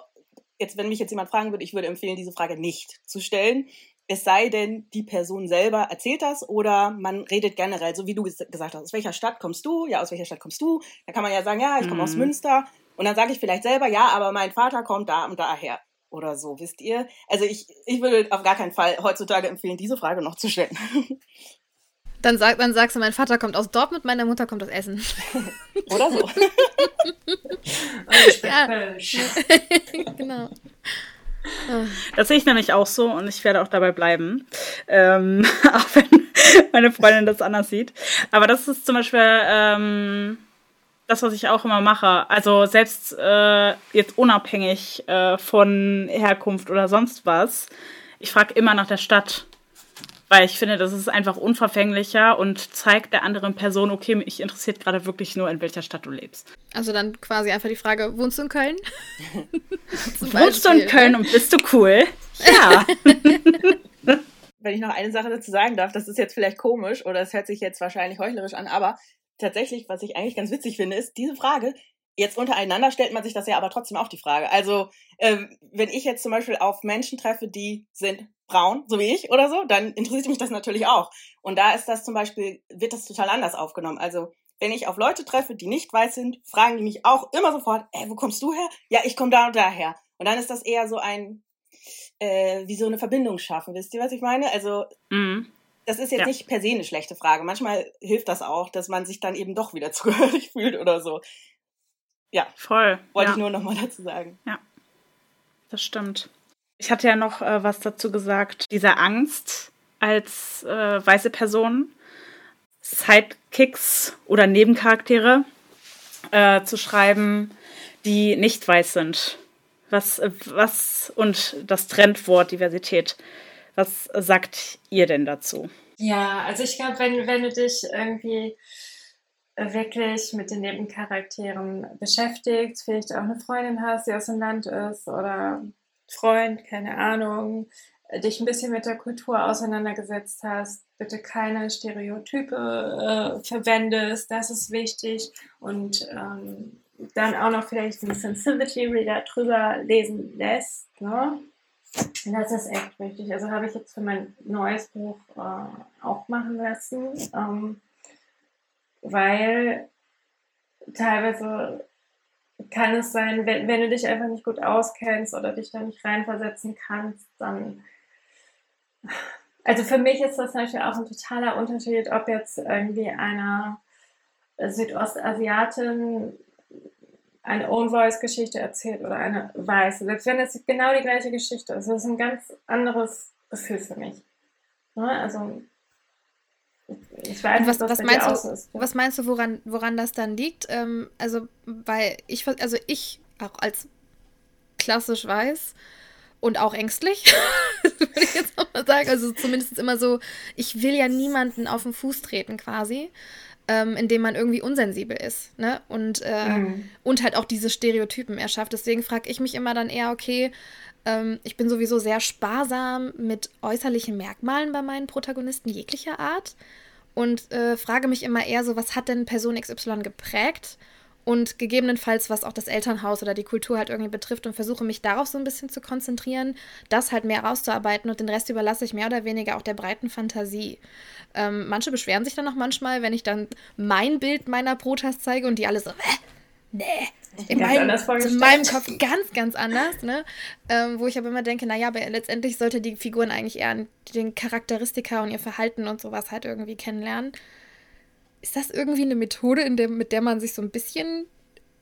jetzt, wenn mich jetzt jemand fragen würde, ich würde empfehlen, diese Frage nicht zu stellen, es sei denn, die Person selber erzählt das oder man redet generell, so wie du gesagt hast, aus welcher Stadt kommst du? Ja, aus welcher Stadt kommst du? Da kann man ja sagen, ja, ich komme mhm. aus Münster. Und dann sage ich vielleicht selber, ja, aber mein Vater kommt da und daher. Oder so, wisst ihr? Also ich, ich würde auf gar keinen Fall heutzutage empfehlen, diese Frage noch zu stellen. Dann, sag, dann sagst du, mein Vater kommt aus Dortmund, meine Mutter kommt aus Essen. Oder so. ja. genau. Das sehe ich nämlich auch so und ich werde auch dabei bleiben. Ähm, auch wenn meine Freundin das anders sieht. Aber das ist zum Beispiel ähm, das, was ich auch immer mache. Also selbst äh, jetzt unabhängig äh, von Herkunft oder sonst was. Ich frage immer nach der Stadt. Weil ich finde, das ist einfach unverfänglicher und zeigt der anderen Person, okay, mich interessiert gerade wirklich nur, in welcher Stadt du lebst. Also dann quasi einfach die Frage, wohnst du in Köln? wohnst du in Köln und bist du cool? Ja. Wenn ich noch eine Sache dazu sagen darf, das ist jetzt vielleicht komisch oder es hört sich jetzt wahrscheinlich heuchlerisch an, aber tatsächlich, was ich eigentlich ganz witzig finde, ist, diese Frage Jetzt untereinander stellt man sich das ja aber trotzdem auch die Frage. Also, ähm, wenn ich jetzt zum Beispiel auf Menschen treffe, die sind braun, so wie ich oder so, dann interessiert mich das natürlich auch. Und da ist das zum Beispiel, wird das total anders aufgenommen. Also, wenn ich auf Leute treffe, die nicht weiß sind, fragen die mich auch immer sofort, ey, wo kommst du her? Ja, ich komme da und daher. Und dann ist das eher so ein, äh, wie so eine Verbindung schaffen. Wisst ihr, was ich meine? Also, mhm. das ist jetzt ja. nicht per se eine schlechte Frage. Manchmal hilft das auch, dass man sich dann eben doch wieder zugehörig fühlt oder so. Ja, voll. Wollte ja. ich nur noch mal dazu sagen. Ja, das stimmt. Ich hatte ja noch äh, was dazu gesagt. Diese Angst als äh, weiße Person, Sidekicks oder Nebencharaktere äh, zu schreiben, die nicht weiß sind. Was, was und das Trendwort Diversität. Was sagt ihr denn dazu? Ja, also ich glaube, wenn, wenn du dich irgendwie wirklich mit den Nebencharakteren beschäftigt, vielleicht auch eine Freundin hast, die aus dem Land ist oder Freund, keine Ahnung, dich ein bisschen mit der Kultur auseinandergesetzt hast, bitte keine Stereotype äh, verwendest, das ist wichtig und ähm, dann auch noch vielleicht ein Sensitivity Reader drüber lesen lässt, ne? Das ist echt wichtig. Also habe ich jetzt für mein neues Buch äh, auch machen lassen. Ähm, weil teilweise kann es sein, wenn, wenn du dich einfach nicht gut auskennst oder dich da nicht reinversetzen kannst, dann. Also für mich ist das natürlich auch ein totaler Unterschied, ob jetzt irgendwie einer Südostasiatin eine Own Voice Geschichte erzählt oder eine weiße. Selbst wenn es genau die gleiche Geschichte ist, das ist ein ganz anderes Gefühl für mich. Ne? Also ich weiß, was, was, meinst du, ist, ja. was meinst du, woran, woran das dann liegt? Ähm, also, weil ich, also ich auch als klassisch weiß und auch ängstlich, würde ich jetzt auch mal sagen. Also zumindest immer so, ich will ja niemanden auf den Fuß treten quasi ähm, indem man irgendwie unsensibel ist, ne? Und, äh, mhm. und halt auch diese Stereotypen erschafft. Deswegen frage ich mich immer dann eher, okay, ähm, ich bin sowieso sehr sparsam mit äußerlichen Merkmalen bei meinen Protagonisten jeglicher Art und äh, frage mich immer eher so, was hat denn Person XY geprägt? Und gegebenenfalls, was auch das Elternhaus oder die Kultur halt irgendwie betrifft und versuche mich darauf so ein bisschen zu konzentrieren, das halt mehr rauszuarbeiten und den Rest überlasse ich mehr oder weniger auch der breiten Fantasie. Ähm, manche beschweren sich dann auch manchmal, wenn ich dann mein Bild meiner Protas zeige und die alle so, Hä? nee, in meinem, in meinem Kopf ganz, ganz anders, ne? Ähm, wo ich aber immer denke, naja, aber letztendlich sollte die Figuren eigentlich eher den Charakteristika und ihr Verhalten und sowas halt irgendwie kennenlernen. Ist das irgendwie eine Methode, in der, mit der man sich so ein bisschen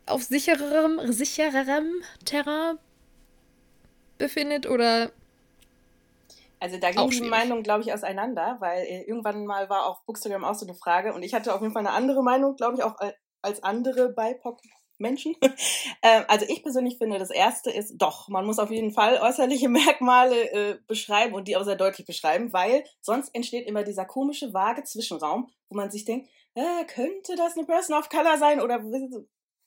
auf sichererem, sichererem Terrain befindet oder also da gehen die Meinungen, glaube ich, auseinander, weil äh, irgendwann mal war auf Bookstagram auch so eine Frage und ich hatte auf jeden Fall eine andere Meinung, glaube ich, auch als andere BIPOC-Menschen. ähm, also ich persönlich finde, das Erste ist, doch, man muss auf jeden Fall äußerliche Merkmale äh, beschreiben und die auch sehr deutlich beschreiben, weil sonst entsteht immer dieser komische, vage Zwischenraum, wo man sich denkt, äh, könnte das eine Person of Color sein oder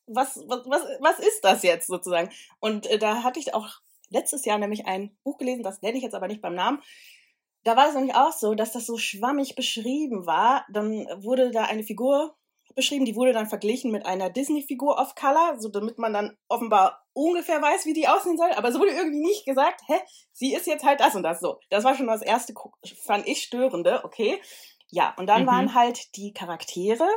was, was, was, was ist das jetzt sozusagen? Und äh, da hatte ich auch letztes Jahr nämlich ein Buch gelesen, das nenne ich jetzt aber nicht beim Namen. Da war es nämlich auch so, dass das so schwammig beschrieben war. Dann wurde da eine Figur beschrieben, die wurde dann verglichen mit einer Disney-Figur of Color, so damit man dann offenbar ungefähr weiß, wie die aussehen soll. Aber es wurde irgendwie nicht gesagt, hä, sie ist jetzt halt das und das so. Das war schon das erste, fand ich störende, okay. Ja, und dann mhm. waren halt die Charaktere,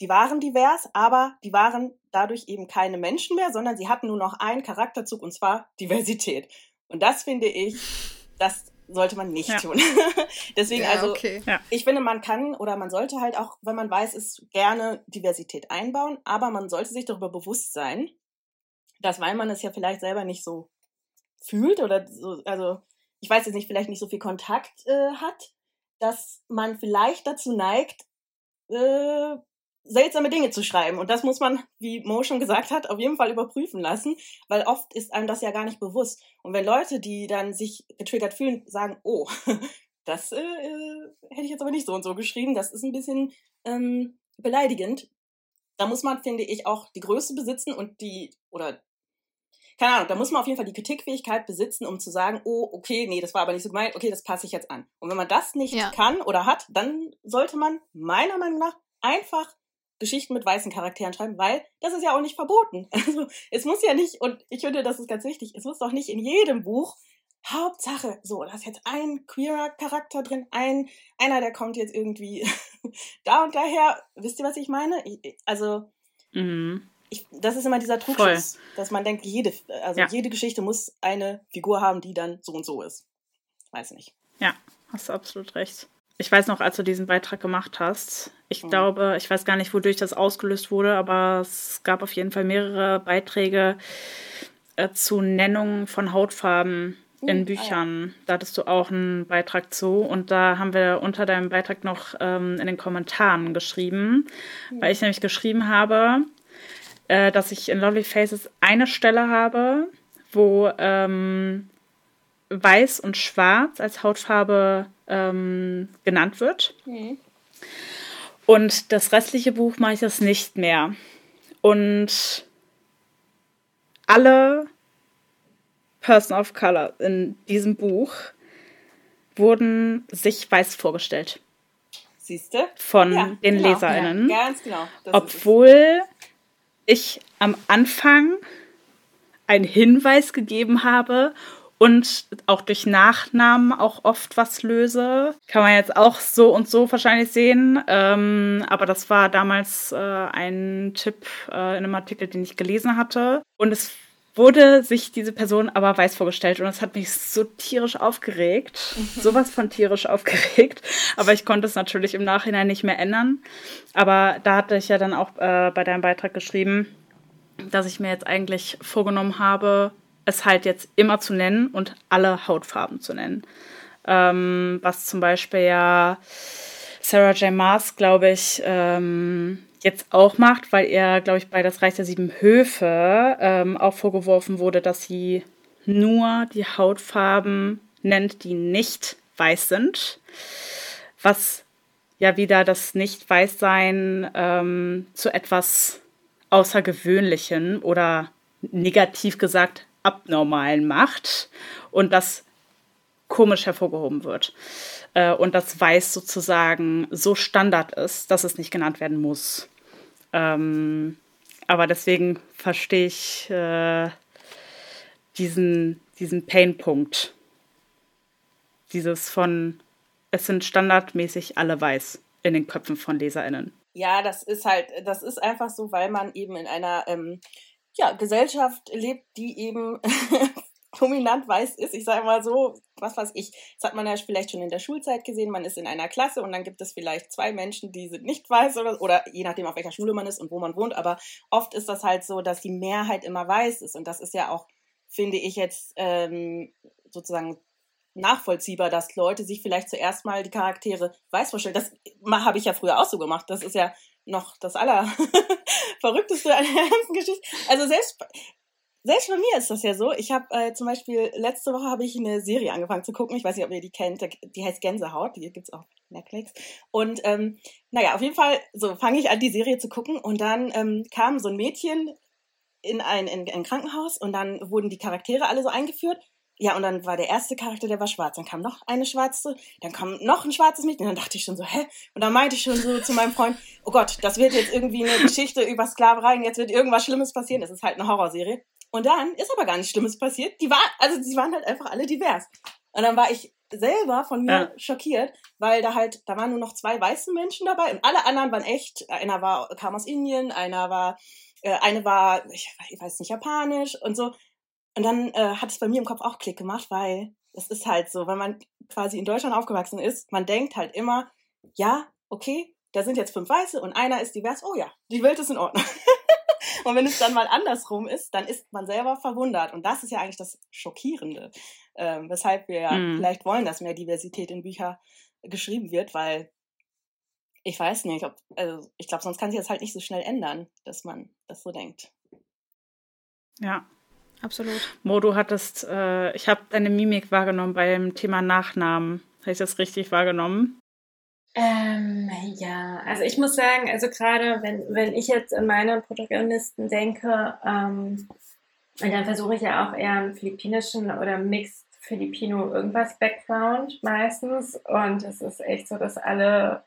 die waren divers, aber die waren dadurch eben keine Menschen mehr, sondern sie hatten nur noch einen Charakterzug und zwar Diversität. Und das finde ich, das sollte man nicht ja. tun. Deswegen ja, also, okay. ja. ich finde, man kann oder man sollte halt auch, wenn man weiß, ist gerne Diversität einbauen, aber man sollte sich darüber bewusst sein, dass weil man es ja vielleicht selber nicht so fühlt oder so, also ich weiß jetzt nicht, vielleicht nicht so viel Kontakt äh, hat, dass man vielleicht dazu neigt, äh, seltsame Dinge zu schreiben. Und das muss man, wie Mo schon gesagt hat, auf jeden Fall überprüfen lassen, weil oft ist einem das ja gar nicht bewusst. Und wenn Leute, die dann sich getriggert fühlen, sagen, oh, das äh, äh, hätte ich jetzt aber nicht so und so geschrieben, das ist ein bisschen ähm, beleidigend, da muss man, finde ich, auch die Größe besitzen und die, oder keine Ahnung, da muss man auf jeden Fall die Kritikfähigkeit besitzen, um zu sagen, oh, okay, nee, das war aber nicht so gemeint, okay, das passe ich jetzt an. Und wenn man das nicht ja. kann oder hat, dann sollte man meiner Meinung nach einfach Geschichten mit weißen Charakteren schreiben, weil das ist ja auch nicht verboten. Also es muss ja nicht, und ich finde, das ist ganz wichtig, es muss doch nicht in jedem Buch Hauptsache, so, da ist jetzt ein queerer Charakter drin, ein, einer, der kommt jetzt irgendwie da und daher. Wisst ihr, was ich meine? Ich, also, mhm ich, das ist immer dieser Trugschluss, dass man denkt, jede, also ja. jede Geschichte muss eine Figur haben, die dann so und so ist. Weiß nicht. Ja, hast du absolut recht. Ich weiß noch, als du diesen Beitrag gemacht hast, ich mhm. glaube, ich weiß gar nicht, wodurch das ausgelöst wurde, aber es gab auf jeden Fall mehrere Beiträge äh, zu Nennungen von Hautfarben in Büchern. Ah, ja. Da hattest du auch einen Beitrag zu. Und da haben wir unter deinem Beitrag noch ähm, in den Kommentaren geschrieben, mhm. weil ich nämlich geschrieben habe, äh, dass ich in Lovely Faces eine Stelle habe, wo ähm, Weiß und Schwarz als Hautfarbe ähm, genannt wird. Mhm. Und das restliche Buch mache ich das nicht mehr. Und alle Person of Color in diesem Buch wurden sich weiß vorgestellt. Siehste? Von ja, den genau, LeserInnen. Ja, ganz genau. Das Obwohl ich am Anfang einen Hinweis gegeben habe und auch durch Nachnamen auch oft was löse. Kann man jetzt auch so und so wahrscheinlich sehen. Ähm, aber das war damals äh, ein Tipp äh, in einem Artikel, den ich gelesen hatte. Und es wurde sich diese Person aber weiß vorgestellt und das hat mich so tierisch aufgeregt, mhm. sowas von tierisch aufgeregt, aber ich konnte es natürlich im Nachhinein nicht mehr ändern. Aber da hatte ich ja dann auch äh, bei deinem Beitrag geschrieben, dass ich mir jetzt eigentlich vorgenommen habe, es halt jetzt immer zu nennen und alle Hautfarben zu nennen. Ähm, was zum Beispiel ja Sarah J. Maas, glaube ich, ähm, jetzt auch macht, weil er, glaube ich, bei das Reich der sieben Höfe ähm, auch vorgeworfen wurde, dass sie nur die Hautfarben nennt, die nicht weiß sind. Was ja wieder das Nicht-Weißsein ähm, zu etwas Außergewöhnlichen oder negativ gesagt Abnormalen macht und das komisch hervorgehoben wird. Äh, und das Weiß sozusagen so Standard ist, dass es nicht genannt werden muss. Ähm, aber deswegen verstehe ich äh, diesen, diesen Painpunkt. Dieses von, es sind standardmäßig alle weiß in den Köpfen von LeserInnen. Ja, das ist halt, das ist einfach so, weil man eben in einer ähm, ja, Gesellschaft lebt, die eben dominant weiß ist. Ich sage mal so, was weiß ich, das hat man ja vielleicht schon in der Schulzeit gesehen, man ist in einer Klasse und dann gibt es vielleicht zwei Menschen, die sind nicht weiß oder, oder je nachdem, auf welcher Schule man ist und wo man wohnt, aber oft ist das halt so, dass die Mehrheit immer weiß ist und das ist ja auch, finde ich jetzt ähm, sozusagen nachvollziehbar, dass Leute sich vielleicht zuerst mal die Charaktere weiß vorstellen. Das habe ich ja früher auch so gemacht. Das ist ja noch das Allerverrückteste an der ganzen Geschichte. Also selbst selbst bei mir ist das ja so. Ich habe äh, zum Beispiel letzte Woche habe ich eine Serie angefangen zu gucken. Ich weiß nicht, ob ihr die kennt. Die heißt Gänsehaut. Die gibt's auf Netflix. Und ähm, naja, auf jeden Fall so fange ich an, die Serie zu gucken. Und dann ähm, kam so ein Mädchen in ein, in ein Krankenhaus und dann wurden die Charaktere alle so eingeführt. Ja, und dann war der erste Charakter, der war schwarz. Dann kam noch eine schwarze, dann kam noch ein schwarzes Mädchen. Und dann dachte ich schon so, hä? Und dann meinte ich schon so zu meinem Freund, oh Gott, das wird jetzt irgendwie eine Geschichte über Sklaverei und jetzt wird irgendwas Schlimmes passieren. Das ist halt eine Horrorserie. Und dann ist aber gar nichts Schlimmes passiert. Die war, also sie waren halt einfach alle divers. Und dann war ich selber von mir ja. schockiert, weil da halt, da waren nur noch zwei weiße Menschen dabei und alle anderen waren echt, einer war, kam aus Indien, einer war, äh, eine war, ich, ich weiß nicht, japanisch und so. Und dann äh, hat es bei mir im Kopf auch Klick gemacht, weil es ist halt so, wenn man quasi in Deutschland aufgewachsen ist, man denkt halt immer, ja, okay, da sind jetzt fünf Weiße und einer ist divers, oh ja, die Welt ist in Ordnung. Und wenn es dann mal andersrum ist, dann ist man selber verwundert. Und das ist ja eigentlich das Schockierende, äh, weshalb wir ja mm. vielleicht wollen, dass mehr Diversität in Bücher geschrieben wird, weil ich weiß nicht, ob, also ich glaube, sonst kann sich das halt nicht so schnell ändern, dass man das so denkt. Ja. Absolut. Mo, du hattest, äh, ich habe deine Mimik wahrgenommen beim Thema Nachnamen. Habe ich das richtig wahrgenommen? Ähm, ja, also ich muss sagen, also gerade wenn, wenn ich jetzt an meine Protagonisten denke, ähm, dann versuche ich ja auch eher einen philippinischen oder Mixed Filipino irgendwas Background meistens. Und es ist echt so, dass alle,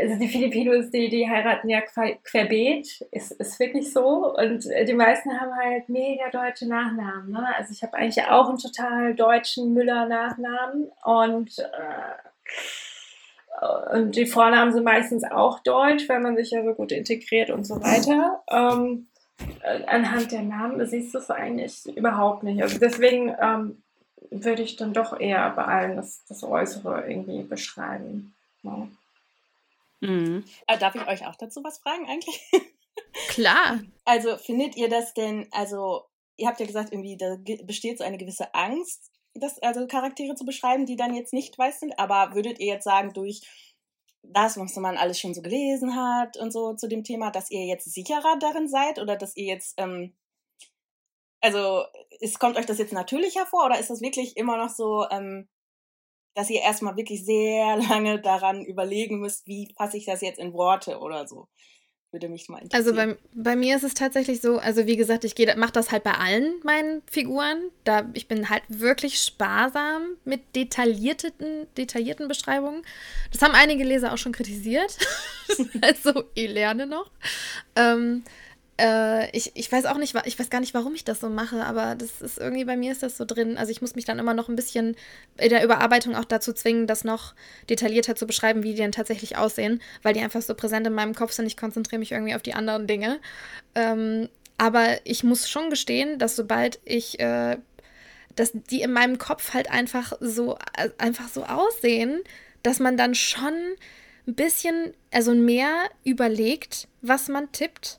also die Filipinos, die, die heiraten ja querbeet, ist, ist wirklich so. Und die meisten haben halt mega deutsche Nachnamen. Ne? Also ich habe eigentlich auch einen total deutschen Müller-Nachnamen und äh, und die Vornamen sind meistens auch deutsch, weil man sich ja so gut integriert und so weiter. Ähm, äh, anhand der Namen siehst du es eigentlich überhaupt nicht. Also deswegen ähm, würde ich dann doch eher bei allen das, das Äußere irgendwie beschreiben. Ja. Mhm. Äh, darf ich euch auch dazu was fragen eigentlich? Klar. Also findet ihr das denn, also ihr habt ja gesagt, irgendwie da besteht so eine gewisse Angst das, also Charaktere zu beschreiben, die dann jetzt nicht weiß sind, aber würdet ihr jetzt sagen, durch das, was man alles schon so gelesen hat und so zu dem Thema, dass ihr jetzt sicherer darin seid oder dass ihr jetzt, ähm, also ist, kommt euch das jetzt natürlicher vor oder ist das wirklich immer noch so, ähm, dass ihr erstmal wirklich sehr lange daran überlegen müsst, wie fasse ich das jetzt in Worte oder so? Würde mich mal also interessieren. Also bei, bei mir ist es tatsächlich so, also wie gesagt, ich mache das halt bei allen meinen Figuren. Da, ich bin halt wirklich sparsam mit detaillierten, detaillierten Beschreibungen. Das haben einige Leser auch schon kritisiert. also, ich lerne noch. Ähm, äh, ich, ich weiß auch nicht, ich weiß gar nicht, warum ich das so mache, aber das ist irgendwie bei mir ist das so drin. Also ich muss mich dann immer noch ein bisschen in der Überarbeitung auch dazu zwingen, das noch detaillierter zu beschreiben, wie die denn tatsächlich aussehen, weil die einfach so präsent in meinem Kopf sind. Ich konzentriere mich irgendwie auf die anderen Dinge. Ähm, aber ich muss schon gestehen, dass sobald ich äh, dass die in meinem Kopf halt einfach so, äh, einfach so aussehen, dass man dann schon ein bisschen, also mehr überlegt, was man tippt,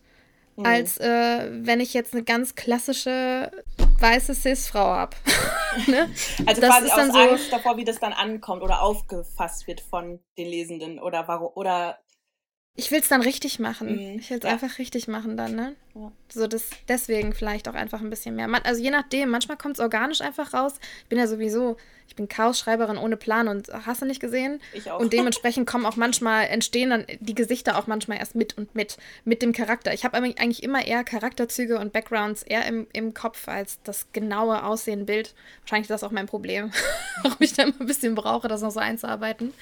mhm. als äh, wenn ich jetzt eine ganz klassische weiße Cis-Frau habe. ne? Also das quasi ist dann aus so, Angst davor, wie das dann ankommt oder aufgefasst wird von den Lesenden oder warum oder ich will es dann richtig machen. Mhm. Ich will es ja. einfach richtig machen dann, ne? Ja. So, das, deswegen vielleicht auch einfach ein bisschen mehr. Man, also je nachdem, manchmal kommt es organisch einfach raus. Ich bin ja sowieso, ich bin Chaos-Schreiberin ohne Plan und hast du nicht gesehen? Ich auch. Und dementsprechend kommen auch manchmal, entstehen dann die Gesichter auch manchmal erst mit und mit, mit dem Charakter. Ich habe eigentlich immer eher Charakterzüge und Backgrounds eher im, im Kopf als das genaue Aussehen, Bild. Wahrscheinlich ist das auch mein Problem, warum ich da immer ein bisschen brauche, das noch so einzuarbeiten.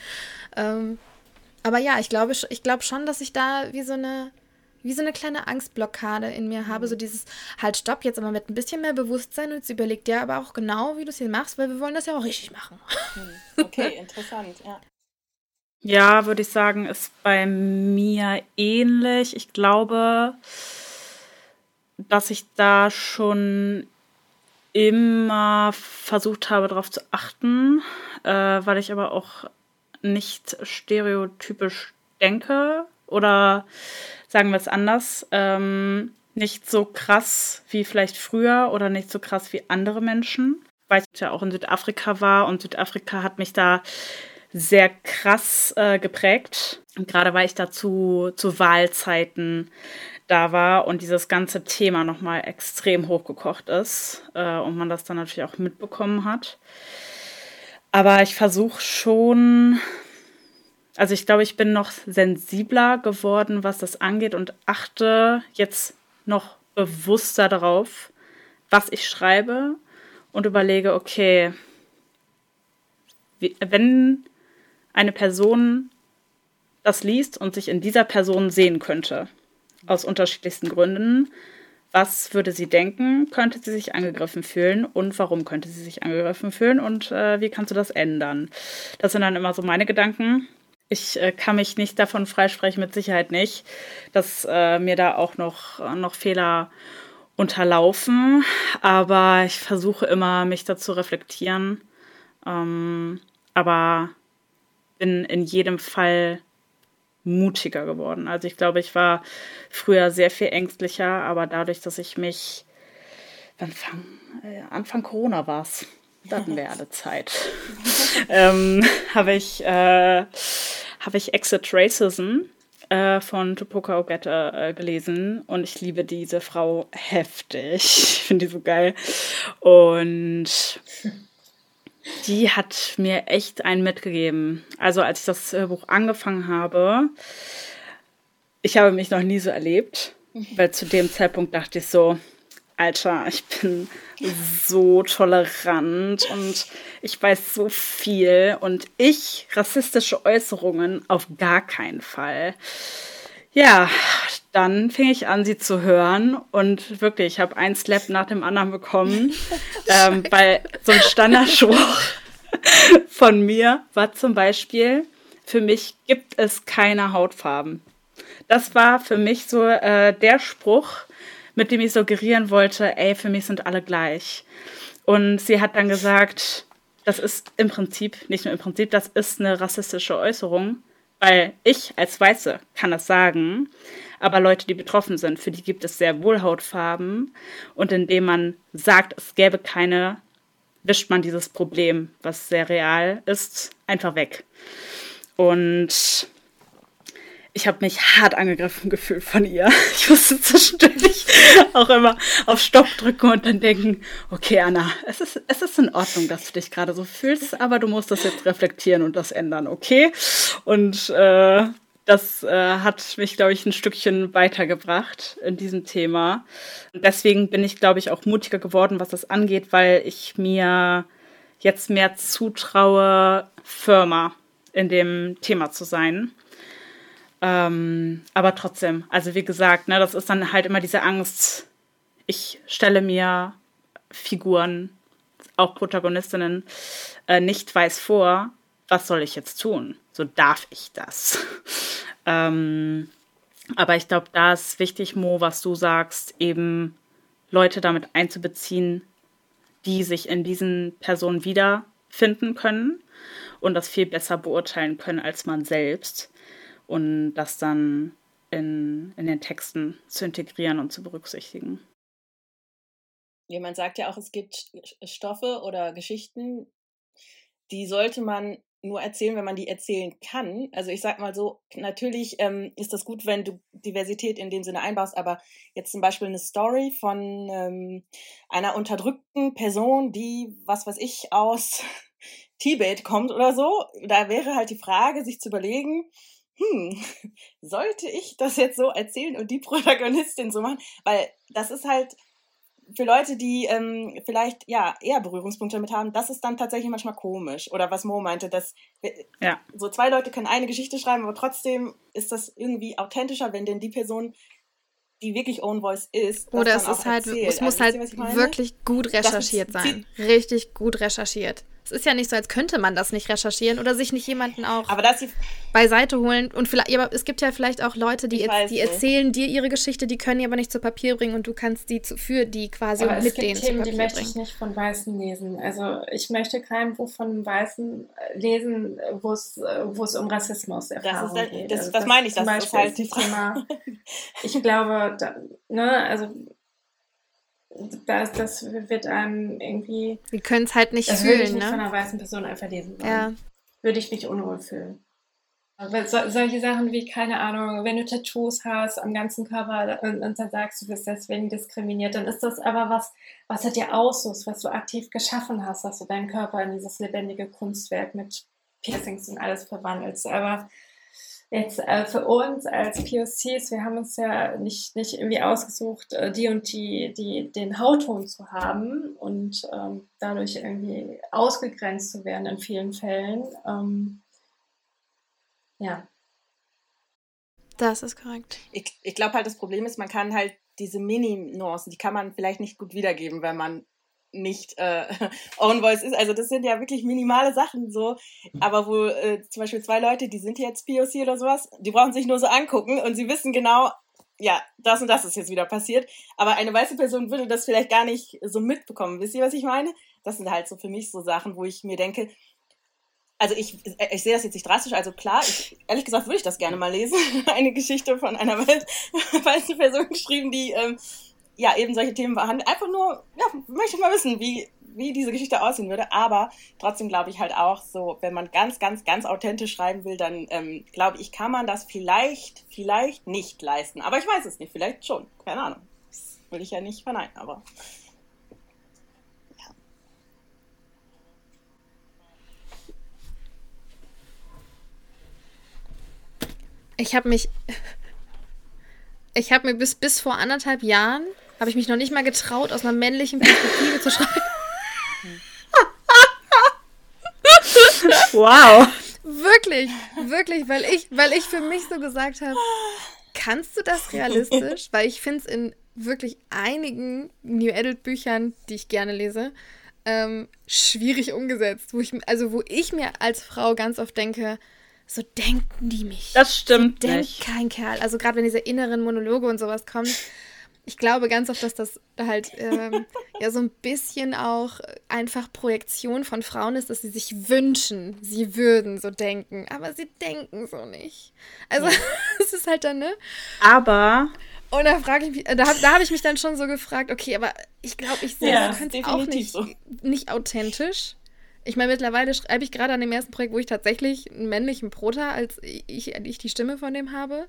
Ähm, aber ja, ich glaube, ich glaube schon, dass ich da wie so eine wie so eine kleine Angstblockade in mir habe, so dieses halt stopp jetzt aber mit ein bisschen mehr Bewusstsein und jetzt überleg dir aber auch genau, wie du es hier machst, weil wir wollen das ja auch richtig machen. Hm, okay, interessant, ja. Ja, würde ich sagen, ist bei mir ähnlich. Ich glaube, dass ich da schon immer versucht habe, darauf zu achten, äh, weil ich aber auch nicht stereotypisch denke oder sagen wir es anders, ähm, nicht so krass wie vielleicht früher oder nicht so krass wie andere Menschen, weil ich ja auch in Südafrika war und Südafrika hat mich da sehr krass äh, geprägt. Gerade weil ich da zu, zu Wahlzeiten da war und dieses ganze Thema nochmal extrem hochgekocht ist äh, und man das dann natürlich auch mitbekommen hat. Aber ich versuche schon, also ich glaube, ich bin noch sensibler geworden, was das angeht und achte jetzt noch bewusster darauf, was ich schreibe und überlege, okay, wenn eine Person das liest und sich in dieser Person sehen könnte, aus unterschiedlichsten Gründen, was würde sie denken? Könnte sie sich angegriffen fühlen? Und warum könnte sie sich angegriffen fühlen? Und äh, wie kannst du das ändern? Das sind dann immer so meine Gedanken. Ich äh, kann mich nicht davon freisprechen, mit Sicherheit nicht, dass äh, mir da auch noch, noch Fehler unterlaufen. Aber ich versuche immer, mich dazu reflektieren. Ähm, aber bin in jedem Fall mutiger geworden. Also ich glaube, ich war früher sehr viel ängstlicher, aber dadurch, dass ich mich Anfang, äh, Anfang Corona war es, da hatten wir alle Zeit, ähm, habe ich, äh, hab ich Exit Racism äh, von Tupoka Ogette äh, gelesen und ich liebe diese Frau heftig. Ich finde die so geil. Und die hat mir echt einen mitgegeben. Also als ich das äh, Buch angefangen habe, ich habe mich noch nie so erlebt, weil zu dem Zeitpunkt dachte ich so, Alter, ich bin so tolerant und ich weiß so viel und ich rassistische Äußerungen auf gar keinen Fall. Ja, dann fing ich an, sie zu hören und wirklich, ich habe einen Slap nach dem anderen bekommen, ähm, weil so ein Standardspruch von mir war zum Beispiel, für mich gibt es keine Hautfarben. Das war für mich so äh, der Spruch, mit dem ich suggerieren wollte, ey, für mich sind alle gleich. Und sie hat dann gesagt, das ist im Prinzip, nicht nur im Prinzip, das ist eine rassistische Äußerung. Weil ich als Weiße kann das sagen, aber Leute, die betroffen sind, für die gibt es sehr wohl Hautfarben. Und indem man sagt, es gäbe keine, wischt man dieses Problem, was sehr real ist, einfach weg. Und ich habe mich hart angegriffen gefühlt von ihr. Ich musste zwischendurch auch immer auf Stopp drücken und dann denken, okay, Anna, es ist, es ist in Ordnung, dass du dich gerade so fühlst, aber du musst das jetzt reflektieren und das ändern, okay? Und äh, das äh, hat mich, glaube ich, ein Stückchen weitergebracht in diesem Thema. Und deswegen bin ich, glaube ich, auch mutiger geworden, was das angeht, weil ich mir jetzt mehr zutraue, Firma in dem Thema zu sein Ähm, aber trotzdem, also wie gesagt, ne, das ist dann halt immer diese Angst. Ich stelle mir Figuren, auch Protagonistinnen, äh, nicht weiß vor, was soll ich jetzt tun? So darf ich das. ähm, aber ich glaube, da ist wichtig, Mo, was du sagst, eben Leute damit einzubeziehen, die sich in diesen Personen wiederfinden können und das viel besser beurteilen können als man selbst und das dann in, in den Texten zu integrieren und zu berücksichtigen. Jemand sagt ja auch, es gibt Stoffe oder Geschichten, die sollte man nur erzählen, wenn man die erzählen kann. Also ich sag mal so, natürlich ähm, ist das gut, wenn du Diversität in dem Sinne einbaust, aber jetzt zum Beispiel eine Story von ähm, einer unterdrückten Person, die, was weiß ich, aus Tibet kommt oder so, da wäre halt die Frage, sich zu überlegen, hm, sollte ich das jetzt so erzählen und die Protagonistin so machen? Weil das ist halt für Leute, die ähm, vielleicht ja eher Berührungspunkte damit haben, das ist dann tatsächlich manchmal komisch. Oder was Mo meinte, dass ja. so zwei Leute können eine Geschichte schreiben, aber trotzdem ist das irgendwie authentischer, wenn denn die Person die wirklich Own Voice ist. Oder es ist halt, erzählt. es muss also, halt wirklich gut recherchiert sein. Richtig gut recherchiert. Es ist ja nicht so, als könnte man das nicht recherchieren oder sich nicht jemanden auch beiseite holen. Und vielleicht, aber es gibt ja vielleicht auch Leute, die, die erzählen dir ihre Geschichte, die können die aber nicht zu Papier bringen und du kannst die zu, für die quasi aber mit denen Themen, zu Papier die möchte ich nicht von Weißen lesen. Also ich möchte kein Buch von Weißen äh, lesen, wo es wo es um Rassismus das ist, geht. Das, also das, das meine ich, das ist halt ist Thema. ich glaube, da, ne, also das, das wird einem irgendwie. Wir können es halt nicht das fühlen, würde ich nicht ne? von einer weißen Person einfach lesen wollen. Ja. Würde ich mich unwohl fühlen. Aber so, solche Sachen wie, keine Ahnung, wenn du Tattoos hast am ganzen Körper und, und, dann sagst, du bist deswegen diskriminiert, dann ist das aber was, was hat dir aussuchst, was du aktiv geschaffen hast, dass du deinen Körper in dieses lebendige Kunstwerk mit Piercings und alles verwandelst. Aber jetzt äh, für uns als POCs, wir haben uns ja nicht, nicht irgendwie ausgesucht, äh, die und die, die den Hautton zu haben und ähm, dadurch irgendwie ausgegrenzt zu werden in vielen Fällen. Ähm, ja. Das ist korrekt. Ich, ich glaube halt, das Problem ist, man kann halt diese Mini-Nuancen, die kann man vielleicht nicht gut wiedergeben, wenn man nicht äh, Own Voice ist. Also das sind ja wirklich minimale Sachen so. Aber wo äh, zum Beispiel zwei Leute, die sind jetzt POC oder sowas, die brauchen sich nur so angucken und sie wissen genau, ja, das und das ist jetzt wieder passiert. Aber eine weiße Person würde das vielleicht gar nicht so mitbekommen. Wisst ihr, was ich meine? Das sind halt so für mich so Sachen, wo ich mir denke, also ich, ich sehe das jetzt nicht drastisch, also klar, ich, ehrlich gesagt würde ich das gerne mal lesen. Eine Geschichte von einer weißen Person geschrieben, die ähm, ja, eben solche Themen behandelt. Einfach nur, ja, möchte mal wissen, wie, wie diese Geschichte aussehen würde. Aber trotzdem glaube ich halt auch so, wenn man ganz, ganz, ganz authentisch schreiben will, dann ähm, glaube ich, kann man das vielleicht, vielleicht nicht leisten. Aber ich weiß es nicht, vielleicht schon. Keine Ahnung. Das will ich ja nicht verneinen, aber. Ja. Ich habe mich. Ich habe mir bis, bis vor anderthalb Jahren habe ich mich noch nicht mal getraut, aus einer männlichen Perspektive zu schreiben. wow. Wirklich, wirklich, weil ich, weil ich für mich so gesagt habe, kannst du das realistisch? Weil ich finde es in wirklich einigen New Adult Büchern, die ich gerne lese, ähm, schwierig umgesetzt. Wo ich, also wo ich mir als Frau ganz oft denke, so denken die mich. Das stimmt so nicht. denkt kein Kerl. Also gerade wenn diese inneren Monologe und sowas kommen, ich glaube ganz oft, dass das halt ähm, ja so ein bisschen auch einfach Projektion von Frauen ist, dass sie sich wünschen, sie würden so denken, aber sie denken so nicht. Also es ist halt dann, ne? Aber. Und da frage ich mich, da habe da hab ich mich dann schon so gefragt, okay, aber ich glaube, ich sehe ja, es auch nicht, so. nicht authentisch. Ich meine, mittlerweile schreibe ich gerade an dem ersten Projekt, wo ich tatsächlich einen männlichen Prota, als ich, ich die Stimme von dem habe.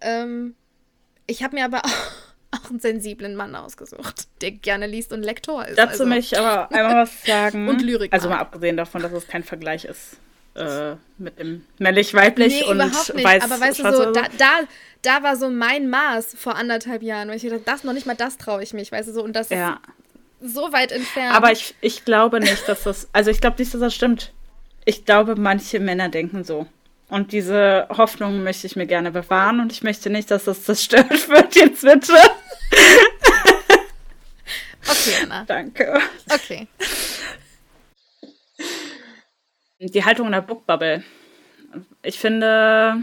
Ähm, ich habe mir aber auch auch einen sensiblen Mann ausgesucht, der gerne liest und Lektor ist. Dazu also. möchte ich aber einmal was sagen. und Lyrik. Also mal abgesehen davon, dass es kein Vergleich ist äh, mit dem männlich-weiblich nee, und überhaupt nicht. weiß Aber weißt du, so, da, da, da war so mein Maß vor anderthalb Jahren, weil ich dachte, das noch nicht mal das traue ich mich, weißt du so, und das ja. ist so weit entfernt. Aber ich, ich glaube nicht, dass das, also ich glaube nicht, dass das stimmt. Ich glaube, manche Männer denken so. Und diese Hoffnung möchte ich mir gerne bewahren und ich möchte nicht, dass das zerstört wird jetzt bitte. Okay, Anna. Danke. Okay. Die Haltung in der Bookbubble. Ich finde,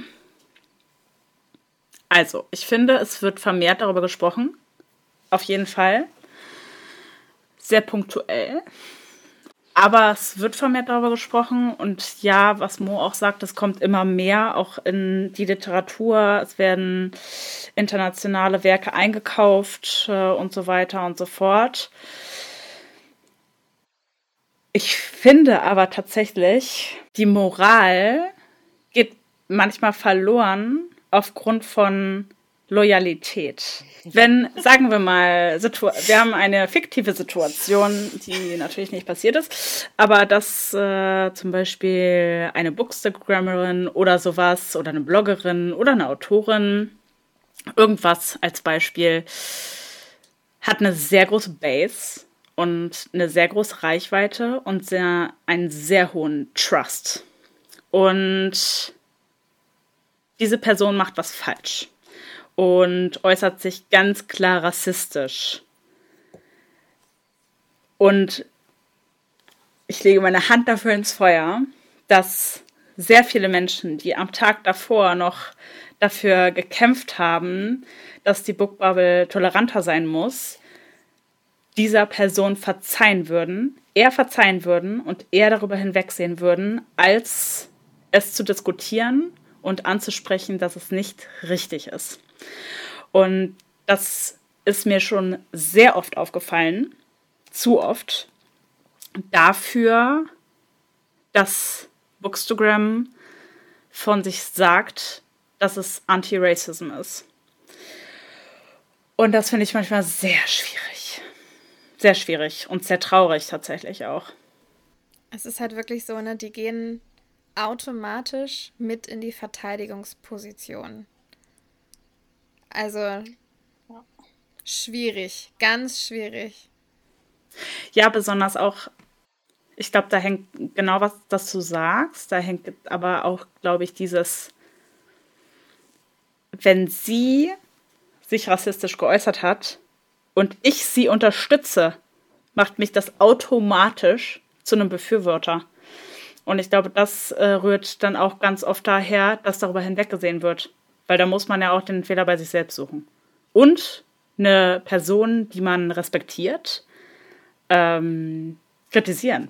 also, ich finde, es wird vermehrt darüber gesprochen. Auf jeden Fall. Sehr punktuell. Aber es wird vermehrt darüber gesprochen und ja, was Mo auch sagt, es kommt immer mehr auch in die Literatur. Es werden internationale Werke eingekauft äh, und so weiter und so fort. Ich finde aber tatsächlich, die Moral geht manchmal verloren aufgrund von Loyalität. Wenn, sagen wir mal, Situ wir haben eine fiktive Situation, die natürlich nicht passiert ist, aber dass äh, zum Beispiel eine Bookstagrammerin oder sowas oder eine Bloggerin oder eine Autorin, irgendwas als Beispiel, hat eine sehr große Base und eine sehr große Reichweite und sehr, einen sehr hohen Trust. Und diese Person macht was falsch und äußert sich ganz klar rassistisch. Und ich lege meine Hand dafür ins Feuer, dass sehr viele Menschen, die am Tag davor noch dafür gekämpft haben, dass die Bookbubble toleranter sein muss, dieser Person verzeihen würden, eher verzeihen würden und eher darüber hinwegsehen würden, als es zu diskutieren und anzusprechen, dass es nicht richtig ist. Und das ist mir schon sehr oft aufgefallen, zu oft, dafür, dass Bookstagram von sich sagt, dass es Anti-Racism ist. Und das finde ich manchmal sehr schwierig. Sehr schwierig und sehr traurig tatsächlich auch. Es ist halt wirklich so, ne, die gehen automatisch mit in die Verteidigungsposition. Also schwierig, ganz schwierig. Ja, besonders auch, ich glaube, da hängt genau was, das du sagst, da hängt aber auch, glaube ich, dieses, wenn sie sich rassistisch geäußert hat und ich sie unterstütze, macht mich das automatisch zu einem Befürworter. Und ich glaube, das äh, rührt dann auch ganz oft daher, dass darüber hinweggesehen wird. Weil da muss man ja auch den Fehler bei sich selbst suchen. Und eine Person, die man respektiert, ähm, kritisieren.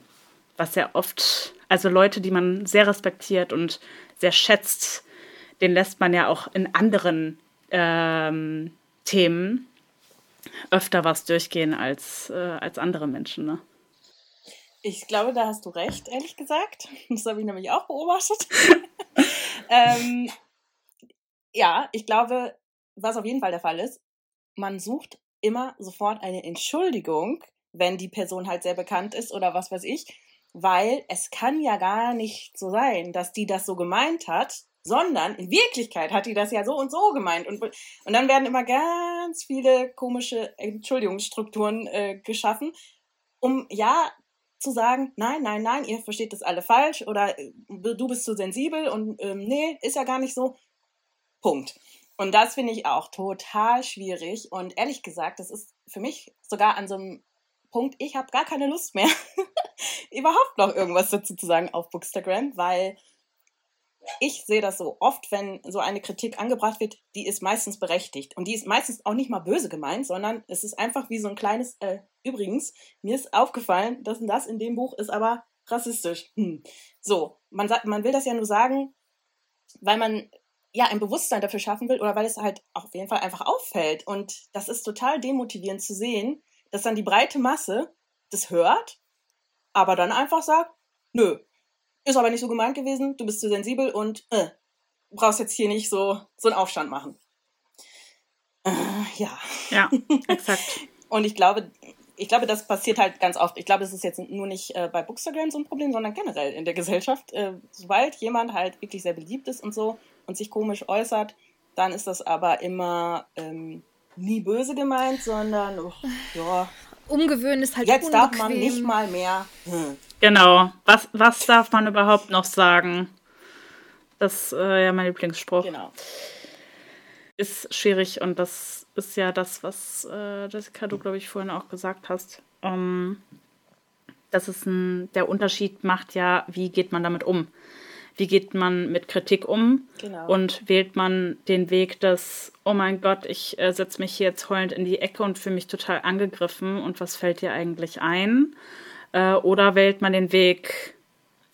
Was ja oft, also Leute, die man sehr respektiert und sehr schätzt, den lässt man ja auch in anderen ähm, Themen öfter was durchgehen als, äh, als andere Menschen. Ne? Ich glaube, da hast du recht, ehrlich gesagt. Das habe ich nämlich auch beobachtet. ähm, ja, ich glaube, was auf jeden Fall der Fall ist, man sucht immer sofort eine Entschuldigung, wenn die Person halt sehr bekannt ist oder was weiß ich, weil es kann ja gar nicht so sein, dass die das so gemeint hat, sondern in Wirklichkeit hat die das ja so und so gemeint. Und, und dann werden immer ganz viele komische Entschuldigungsstrukturen äh, geschaffen, um ja zu sagen, nein, nein, nein, ihr versteht das alle falsch oder äh, du bist zu sensibel und ähm, nee, ist ja gar nicht so. Punkt. Und das finde ich auch total schwierig. Und ehrlich gesagt, das ist für mich sogar an so einem Punkt, ich habe gar keine Lust mehr, überhaupt noch irgendwas dazu zu sagen auf Bookstagram, weil ich sehe das so oft, wenn so eine Kritik angebracht wird, die ist meistens berechtigt. Und die ist meistens auch nicht mal böse gemeint, sondern es ist einfach wie so ein kleines, äh, übrigens, mir ist aufgefallen, dass das in dem Buch ist aber rassistisch. Hm. So, man, man will das ja nur sagen, weil man ja, ein Bewusstsein dafür schaffen will oder weil es halt auf jeden Fall einfach auffällt. Und das ist total demotivierend zu sehen, dass dann die breite Masse das hört, aber dann einfach sagt, nö, ist aber nicht so gemeint gewesen, du bist zu sensibel und äh, brauchst jetzt hier nicht so, so einen Aufstand machen. Äh, ja. Ja, exakt. und ich glaube, ich glaube, das passiert halt ganz oft. Ich glaube, es ist jetzt nur nicht äh, bei Bookstagram so ein Problem, sondern generell in der Gesellschaft. Äh, sobald jemand halt wirklich sehr beliebt ist und so, und sich komisch äußert, dann ist das aber immer ähm, nie böse gemeint, sondern oh, ja. Umgewöhnen ist halt Jetzt unbequem. darf man nicht mal mehr. Hm. Genau. Was, was darf man überhaupt noch sagen? Das ist äh, ja mein Lieblingsspruch. Genau. Ist schwierig und das ist ja das, was äh, Jessica, du glaube ich vorhin auch gesagt hast. Um, dass es ein, der Unterschied macht ja, wie geht man damit um? Wie geht man mit Kritik um? Genau. Und wählt man den Weg des, oh mein Gott, ich äh, setze mich hier jetzt heulend in die Ecke und fühle mich total angegriffen und was fällt dir eigentlich ein? Äh, oder wählt man den Weg,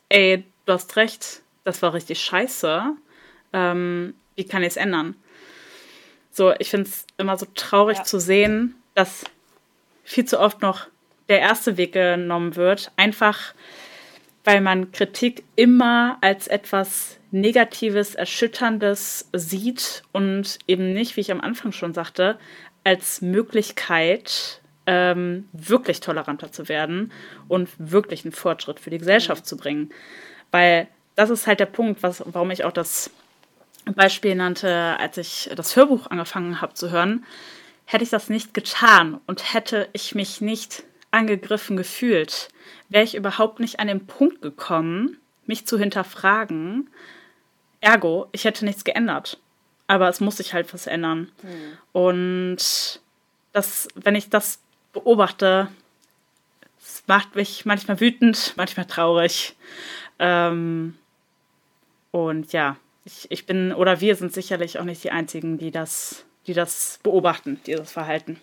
ey, du hast recht, das war richtig scheiße. Ähm, wie kann ich es ändern? So, ich finde es immer so traurig Ja. zu sehen, dass viel zu oft noch der erste Weg genommen wird. Einfach, weil man Kritik immer als etwas Negatives, Erschütterndes sieht und eben nicht, wie ich am Anfang schon sagte, als Möglichkeit, ähm, wirklich toleranter zu werden und wirklich einen Fortschritt für die Gesellschaft zu bringen. Weil das ist halt der Punkt, was, warum ich auch das Beispiel nannte, als ich das Hörbuch angefangen habe zu hören. Hätte ich das nicht getan und hätte ich mich nicht angegriffen gefühlt, wäre ich überhaupt nicht an den Punkt gekommen, mich zu hinterfragen. Ergo, ich hätte nichts geändert. Aber es muss sich halt was ändern. Und das, wenn ich das beobachte, es macht mich manchmal wütend, manchmal traurig. Ähm, und ja, ich, ich bin oder wir sind sicherlich auch nicht die Einzigen, die das, die das beobachten, dieses Verhalten.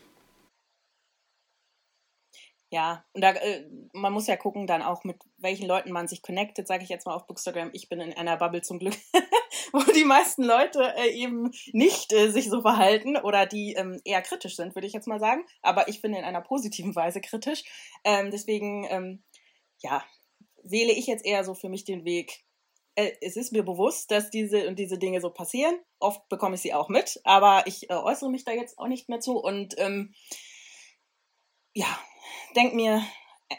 Ja, und da, äh, man muss ja gucken dann auch, mit welchen Leuten man sich connectet, sage ich jetzt mal auf Bookstagram. Ich bin in einer Bubble zum Glück, wo die meisten Leute äh, eben nicht äh, sich so verhalten oder die ähm, eher kritisch sind, würde ich jetzt mal sagen. Aber ich bin in einer positiven Weise kritisch. Ähm, deswegen, ähm, ja, wähle ich jetzt eher so für mich den Weg. Äh, es ist mir bewusst, dass diese und diese Dinge so passieren. Oft bekomme ich sie auch mit, aber ich äh, äußere mich da jetzt auch nicht mehr zu und ähm, ja, denk mir, äh,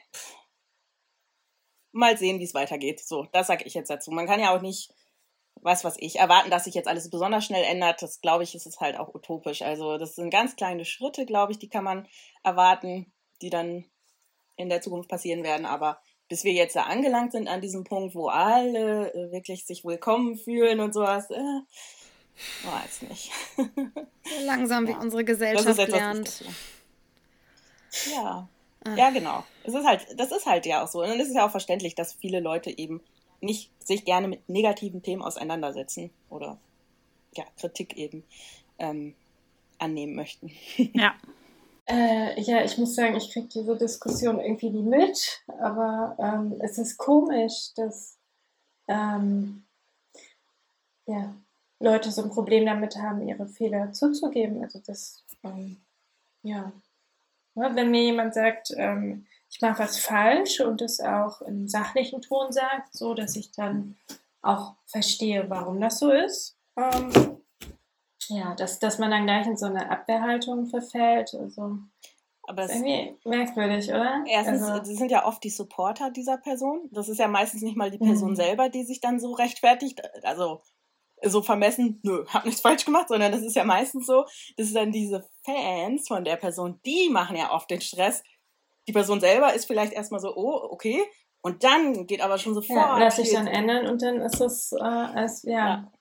mal sehen, wie es weitergeht. So, das sage ich jetzt dazu. Man kann ja auch nicht, was was ich, erwarten, dass sich jetzt alles besonders schnell ändert. Das glaube ich, ist es halt auch utopisch. Also das sind ganz kleine Schritte, glaube ich, die kann man erwarten, die dann in der Zukunft passieren werden. Aber bis wir jetzt da angelangt sind an diesem Punkt, wo alle äh, wirklich sich willkommen fühlen und sowas, äh, weiß nicht. So langsam wie Ja. unsere Gesellschaft etwas, lernt. Ja. Ah. Ja, genau. Es ist halt, das ist halt ja auch so. Und es ist ja auch verständlich, dass viele Leute eben nicht sich gerne mit negativen Themen auseinandersetzen oder ja, Kritik eben ähm, annehmen möchten. Ja, Äh, ja, ich muss sagen, ich kriege diese Diskussion irgendwie nie mit, aber ähm, es ist komisch, dass ähm, ja, Leute so ein Problem damit haben, ihre Fehler zuzugeben. Also das, ähm, ja. Ja, Wenn mir jemand sagt, ähm, ich mache was falsch und es auch im sachlichen Ton sagt, so dass ich dann auch verstehe, warum das so ist. Ähm, ja, dass, dass man dann gleich in so eine Abwehrhaltung verfällt. Also Aber ist irgendwie merkwürdig, oder? erstens, also, sie sind ja oft die Supporter dieser Person. Das ist ja meistens nicht mal die Person Mhm. selber, die sich dann so rechtfertigt. Also so vermessen, nö, hab nichts falsch gemacht, sondern das ist ja meistens so, das sind dann diese Fans von der Person, die machen ja oft den Stress. Die Person selber ist vielleicht erstmal so, oh, okay. Und dann geht aber schon sofort. ja, lass sich dann ändern und dann ist es, äh, als, ja. Ja.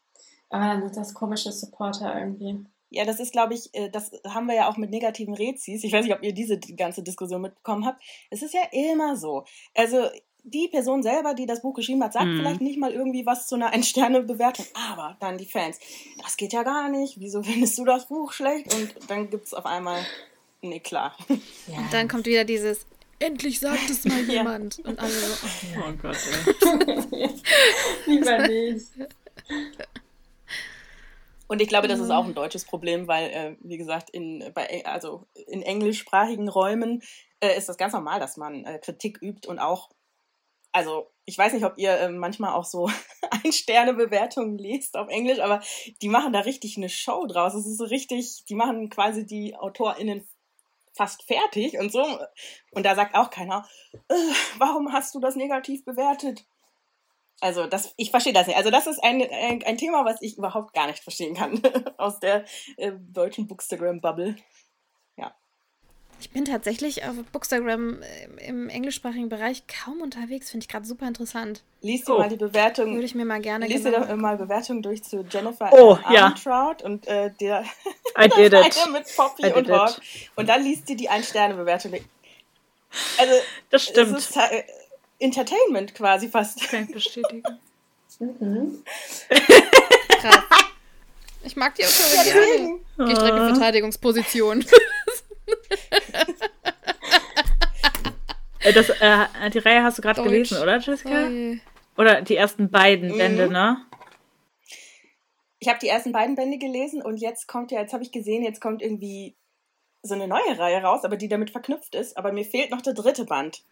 Aber dann sind das komische Supporter irgendwie. Ja, das ist, glaube ich, äh, das haben wir ja auch mit negativen Rezis. Ich weiß nicht, ob ihr diese die ganze Diskussion mitbekommen habt. Es ist ja immer so. Also die Person selber, die das Buch geschrieben hat, sagt Mhm. vielleicht nicht mal irgendwie was zu einer Ein-Sterne-Bewertung, aber dann die Fans. Das geht ja gar nicht. Wieso findest du das Buch schlecht? Und dann gibt's auf einmal, nee, klar. Ja. Und dann kommt wieder dieses, endlich sagt es mal Ja. jemand. Und alle so, oh Gott, ey. Lieber nicht. Und ich glaube, das ist auch ein deutsches Problem, weil, äh, wie gesagt, in, bei, also in englischsprachigen Räumen äh, ist das ganz normal, dass man äh, Kritik übt und auch, also ich weiß nicht, ob ihr äh, manchmal auch so Ein-Sterne-Bewertungen lest auf Englisch, aber die machen da richtig eine Show draus. Es ist so richtig, die machen quasi die AutorInnen fast fertig und so. Und da sagt auch keiner, warum hast du das negativ bewertet? Also das, ich verstehe das nicht. Also das ist ein, ein, ein Thema, was ich überhaupt gar nicht verstehen kann aus der äh, deutschen Bookstagram-Bubble. Ich bin tatsächlich auf Bookstagram äh, im englischsprachigen Bereich kaum unterwegs. Finde ich gerade super interessant. Lies dir oh. mal die Bewertung. Würde ich mir mal gerne Lies dir doch mal Bewertungen durch zu Jennifer oh, ja. und äh, der I did it. mit Poppy I und Hawk. Und dann liest dir die Ein-Sterne-Bewertung. Also, das stimmt. Es ist äh, Entertainment quasi fast. Kann ich bestätigen. mhm. Krass. Ich mag die Autorin ja, gerne. Geh direkt in Verteidigungsposition. Äh, das, äh, die Reihe hast du gerade gelesen, oder, Jessica? Oh oder die ersten beiden mhm. Bände, ne? Ich habe die ersten beiden Bände gelesen und jetzt kommt ja, jetzt habe ich gesehen, jetzt kommt irgendwie so eine neue Reihe raus, aber die damit verknüpft ist. Aber mir fehlt noch der dritte Band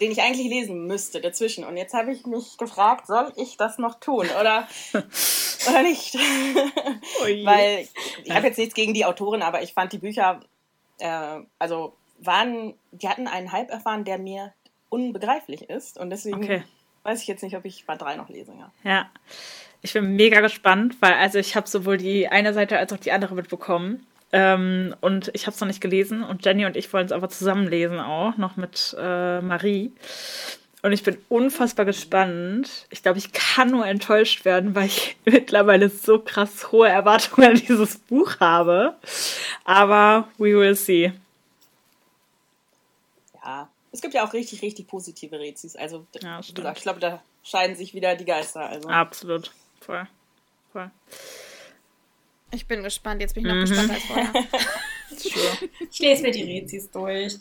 den ich eigentlich lesen müsste dazwischen. Und jetzt habe ich mich gefragt, soll ich das noch tun oder, oder nicht? Weil ich habe jetzt nichts gegen die Autorin, aber ich fand die Bücher, äh, also waren, die hatten einen Hype erfahren, der mir unbegreiflich ist. Und deswegen okay. weiß ich jetzt nicht, ob ich Band 3 noch lese. Ja. ja. Ich bin mega gespannt, weil also ich habe sowohl die eine Seite als auch die andere mitbekommen. Ähm, und ich habe es noch nicht gelesen und Jenny und ich wollen es aber zusammen lesen auch, noch mit äh, Marie. Und ich bin unfassbar gespannt. Ich glaube, ich kann nur enttäuscht werden, weil ich mittlerweile so krass hohe Erwartungen an dieses Buch habe. Aber we will see. Es gibt ja auch richtig, richtig positive Rezis. Also, ja, wie gesagt, ich glaube, da scheiden sich wieder die Geister. Also. Absolut. Voll. Voll. Ich bin gespannt. Jetzt bin ich noch mhm. gespannt als vorher. sure. Ich lese mir die Rezis durch.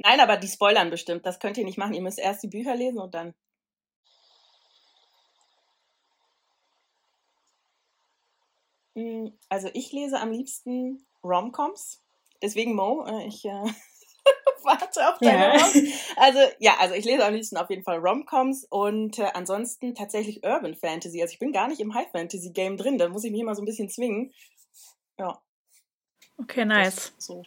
Nein, aber die spoilern bestimmt. Das könnt ihr nicht machen. Ihr müsst erst die Bücher lesen und dann. Hm, also ich lese am liebsten Romcoms. Deswegen Mo, äh, ich äh, warte auf deine ja. Also ja, also ich lese am liebsten auf jeden Fall Romcoms und äh, ansonsten tatsächlich Urban Fantasy. Also ich bin gar nicht im High Fantasy Game drin, da muss ich mich immer so ein bisschen zwingen. Ja. Okay, nice. So.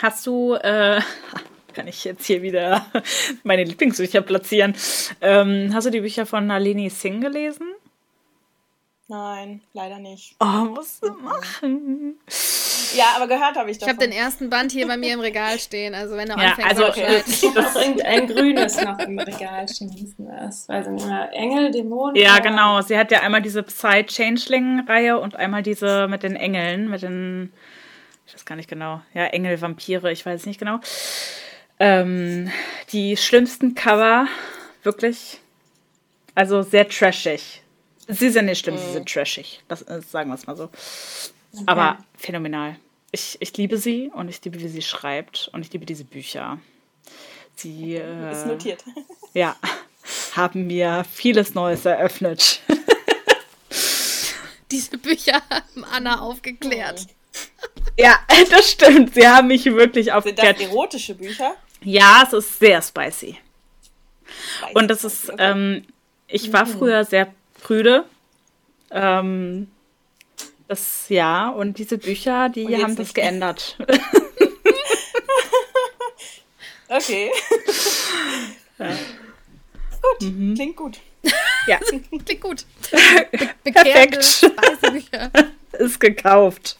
Hast du, äh, kann ich jetzt hier wieder meine Lieblingsbücher platzieren? Ähm, hast du die Bücher von Nalini Singh gelesen? Nein, leider nicht. Oh, musst du machen. Ja, aber gehört habe ich davon. Ich habe den ersten Band hier bei mir im Regal stehen. Also wenn du ja, anfängst, also okay. das irgendein grünes noch im Regal stehen. Das weiß nicht mehr. Engel, Dämonen. Ja, genau. Sie hat ja einmal diese Psy-Changeling-Reihe und einmal diese mit den Engeln, mit den, ich weiß gar nicht genau. Ja, Engel, Vampire, ich weiß nicht genau. Ähm, die schlimmsten Cover, wirklich. Also sehr trashig Sie sind nicht schlimm, mhm. sie sind trashig. Das, sagen wir es mal so. Okay. Aber phänomenal. Ich, ich liebe sie und ich liebe, wie sie schreibt und ich liebe diese Bücher. Sie äh, ist notiert. Ja, haben mir vieles Neues eröffnet. Diese Bücher haben Anna aufgeklärt. Ja, das stimmt. Sie haben mich wirklich aufgeklärt. Sind das erotische Bücher? Ja, es ist sehr spicy. spicy. Und das ist, ähm, ich war mhm. früher sehr prüde. Ähm, das ja, und diese Bücher, die haben das geändert. okay. Ja. Gut, mhm. klingt gut. Ja. klingt gut. Be Perfekt. Ist gekauft.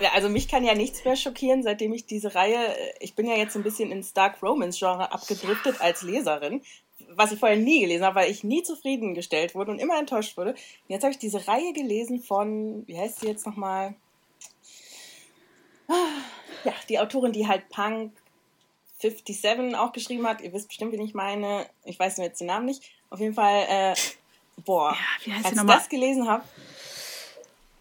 Ja, also mich kann ja nichts mehr schockieren, seitdem ich diese Reihe, ich bin ja jetzt ein bisschen ins Dark Romance Genre abgedriftet als Leserin, was ich vorher nie gelesen habe, weil ich nie zufriedengestellt wurde und immer enttäuscht wurde. Und jetzt habe ich diese Reihe gelesen von, wie heißt sie jetzt nochmal? Ja, die Autorin, die halt Punk 57 auch geschrieben hat. Ihr wisst bestimmt, wen ich meine. Ich weiß nur jetzt den Namen nicht. Auf jeden Fall, äh, boah, ja, als ich das gelesen habe.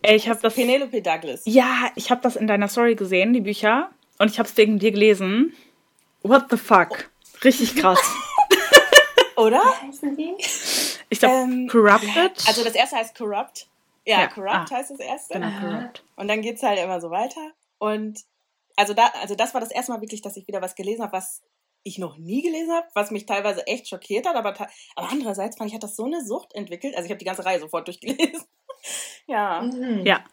Ich habe das. Penelope Douglas. Ja, ich habe das in deiner Story gesehen, die Bücher. Und ich habe es wegen dir gelesen. What the fuck? Richtig krass. Oder? Wie heißen die? Ich glaube, ähm, Corrupted. Also das erste heißt Corrupt. Ja, ja. Corrupt ah. heißt das erste. Genau, Corrupt. Und dann geht es halt immer so weiter. Und also, da, also das war das erste Mal wirklich, dass ich wieder was gelesen habe, was ich noch nie gelesen habe, was mich teilweise echt schockiert hat. Aber, aber andererseits fand ich, hat das so eine Sucht entwickelt. Also ich habe die ganze Reihe sofort durchgelesen. ja. Mhm. Ja.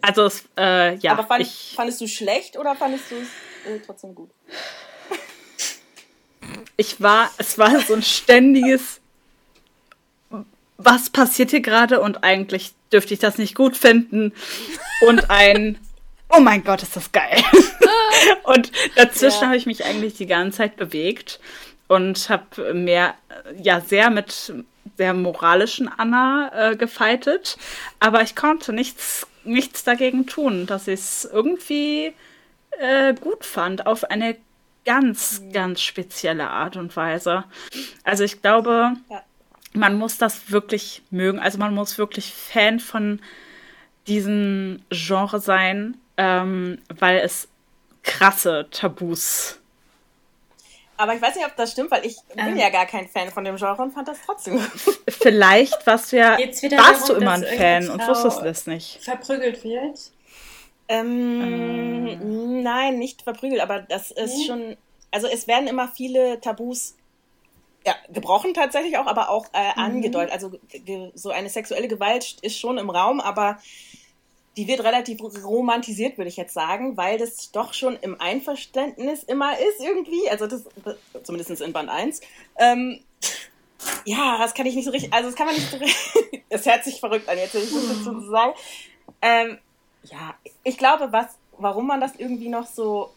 Also äh, ja. Aber fand, ich, fandest du schlecht oder fandest du es äh, trotzdem gut? Ich war, es war so ein ständiges, was passiert hier gerade und eigentlich dürfte ich das nicht gut finden und ein, oh mein Gott, ist das geil. und dazwischen ja. habe ich mich eigentlich die ganze Zeit bewegt und habe mehr, ja, sehr mit der moralischen Anna äh, gefeitet. Aber ich konnte nichts, nichts dagegen tun, dass ich es irgendwie äh, gut fand, auf eine ganz, mhm. ganz spezielle Art und Weise. Also ich glaube, ja. man muss das wirklich mögen. Also man muss wirklich Fan von diesem Genre sein, ähm, weil es krasse Tabus aber ich weiß nicht, ob das stimmt, weil ich bin ähm. ja gar kein Fan von dem Genre und fand das trotzdem. Vielleicht warst du ja, warst darum, du immer ein Fan und wusstest es nicht. Verprügelt wird? Ähm, ähm. Nein, nicht verprügelt, aber das ist nee. schon, also es werden immer viele Tabus ja, gebrochen tatsächlich auch, aber auch äh, mhm. angedeutet. Also so eine sexuelle Gewalt ist schon im Raum, aber die wird relativ romantisiert, würde ich jetzt sagen, weil das doch schon im Einverständnis immer ist irgendwie. Also das, zumindest in Band 1. Ähm, ja, das kann ich nicht so richtig, also das kann man nicht so richtig, es hört sich verrückt an, jetzt will ich das dazu sagen. Ähm, ja, ich glaube, was, warum man das irgendwie noch so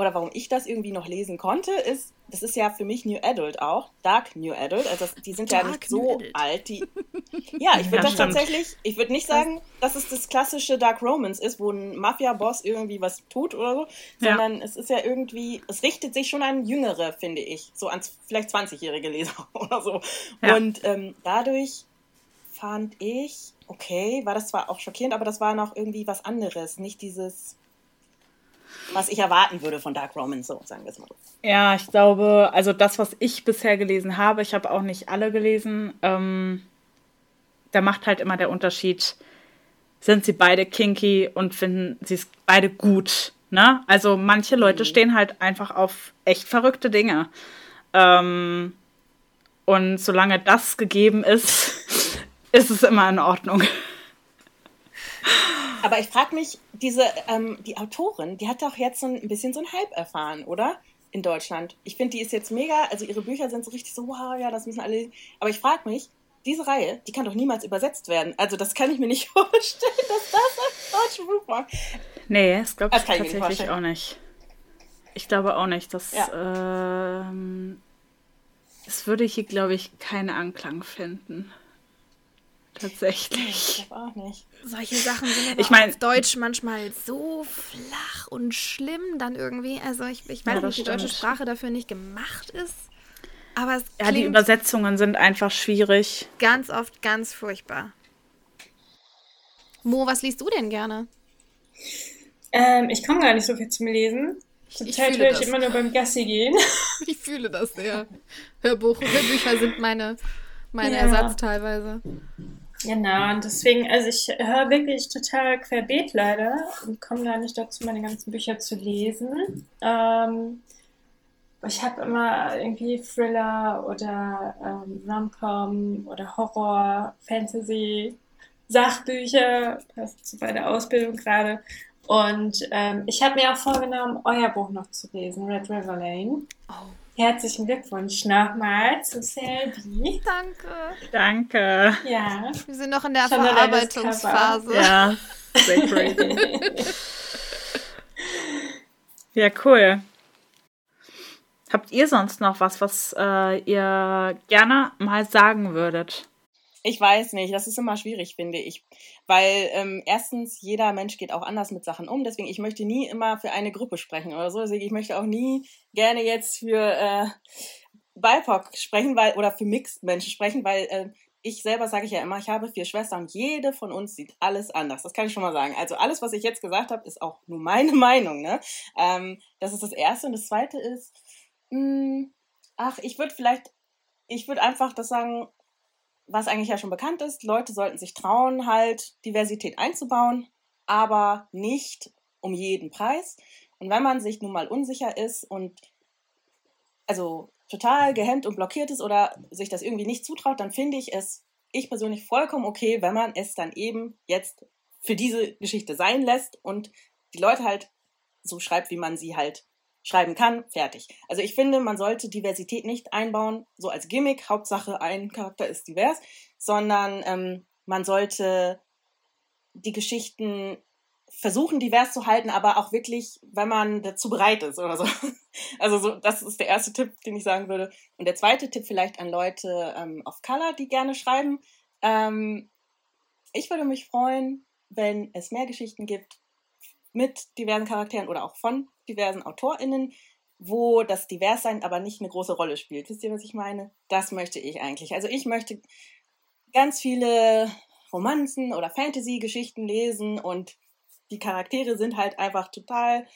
oder warum ich das irgendwie noch lesen konnte, ist, das ist ja für mich New Adult auch, Dark New Adult, also die sind Dark ja nicht so alt, die Ja, ich würde ja, das stimmt. tatsächlich, ich würde nicht sagen, dass es das klassische Dark Romance ist, wo ein Mafia-Boss irgendwie was tut oder so, sondern ja. es ist ja irgendwie, es richtet sich schon an Jüngere, finde ich, so an vielleicht 20-jährige Leser oder so. Ja. Und ähm, dadurch fand ich, okay, war das zwar auch schockierend, aber das war noch irgendwie was anderes, nicht dieses was ich erwarten würde von Dark Romans, so sagen wir es mal. Ja, ich glaube, also das, was ich bisher gelesen habe, ich habe auch nicht alle gelesen, ähm, da macht halt immer der Unterschied, sind sie beide kinky und finden sie es beide gut. Ne? Also manche Leute mhm. stehen halt einfach auf echt verrückte Dinge. Ähm, und solange das gegeben ist, ist es immer in Ordnung. Aber ich frage mich, diese, ähm, die Autorin, die hat doch jetzt so ein bisschen so ein Hype erfahren, oder? In Deutschland. Ich finde, die ist jetzt mega, also ihre Bücher sind so richtig so, wow, ja, das müssen alle. Aber ich frage mich, diese Reihe, die kann doch niemals übersetzt werden. Also das kann ich mir nicht vorstellen, dass das als deutsche Buch war. Nee, das glaube ich tatsächlich nicht auch nicht. Ich glaube auch nicht, dass ja. ähm, es würde hier, glaube ich, keinen Anklang finden. Tatsächlich. Ich auch nicht. Solche Sachen sind aber ich mein, auf Deutsch manchmal so flach und schlimm dann irgendwie. Also ich, ich weiß ja, nicht, wie die deutsche Sprache dafür nicht gemacht ist. Aber es Ja, die Übersetzungen sind einfach schwierig. Ganz oft ganz furchtbar. Mo, was liest du denn gerne? Ähm, ich komme gar nicht so viel zum Lesen. Zurzeit höre ich immer nur beim Gassi gehen. ich fühle das sehr. Hörbuch, Hörbücher sind meine, meine ja. Ersatz teilweise. Genau, und deswegen, also ich höre wirklich total querbeet leider und komme da nicht dazu, meine ganzen Bücher zu lesen. Ähm, ich habe immer irgendwie Thriller oder ähm, Rom-Com oder Horror, Fantasy, Sachbücher, das ist bei der Ausbildung gerade. Und ähm, ich habe mir auch vorgenommen, euer Buch noch zu lesen, Red River Lane. Oh. Herzlichen Glückwunsch nochmal zu Selby. Danke. Danke. Ja. Wir sind noch in der Schon Verarbeitungsphase. Ja, sehr crazy. ja, cool. Habt ihr sonst noch was, was äh, ihr gerne mal sagen würdet? Ich weiß nicht, das ist immer schwierig, finde ich. Weil ähm, erstens, jeder Mensch geht auch anders mit Sachen um. Deswegen, ich möchte nie immer für eine Gruppe sprechen oder so. Deswegen, ich möchte auch nie gerne jetzt für äh, BIPOC sprechen, weil, oder für Mixed-Menschen sprechen, weil äh, ich selber sage ich ja immer, ich habe vier Schwestern und jede von uns sieht alles anders. Das kann ich schon mal sagen. Also alles, was ich jetzt gesagt habe, ist auch nur meine Meinung. Ne? Ähm, das ist das Erste. Und das Zweite ist, mh, hm, ach, ich würde vielleicht, ich würde einfach das sagen, was eigentlich ja schon bekannt ist, Leute sollten sich trauen, halt Diversität einzubauen, aber nicht um jeden Preis. Und wenn man sich nun mal unsicher ist und also total gehemmt und blockiert ist oder sich das irgendwie nicht zutraut, dann finde ich es, ich persönlich, vollkommen okay, wenn man es dann eben jetzt für diese Geschichte sein lässt und die Leute halt so schreibt, wie man sie halt schreiben kann, fertig. Also ich finde, man sollte Diversität nicht einbauen, so als Gimmick, Hauptsache ein Charakter ist divers, sondern ähm, man sollte die Geschichten versuchen, divers zu halten, aber auch wirklich, wenn man dazu bereit ist oder so. Also so, das ist der erste Tipp, den ich sagen würde. Und der zweite Tipp vielleicht an Leute ähm, of Color, die gerne schreiben. Ähm, ich würde mich freuen, wenn es mehr Geschichten gibt mit diversen Charakteren oder auch von diversen AutorInnen, wo das Diverssein aber nicht eine große Rolle spielt. Wisst ihr, was ich meine? Das möchte ich eigentlich. Also ich möchte ganz viele Romanzen oder Fantasy-Geschichten lesen und die Charaktere sind halt einfach total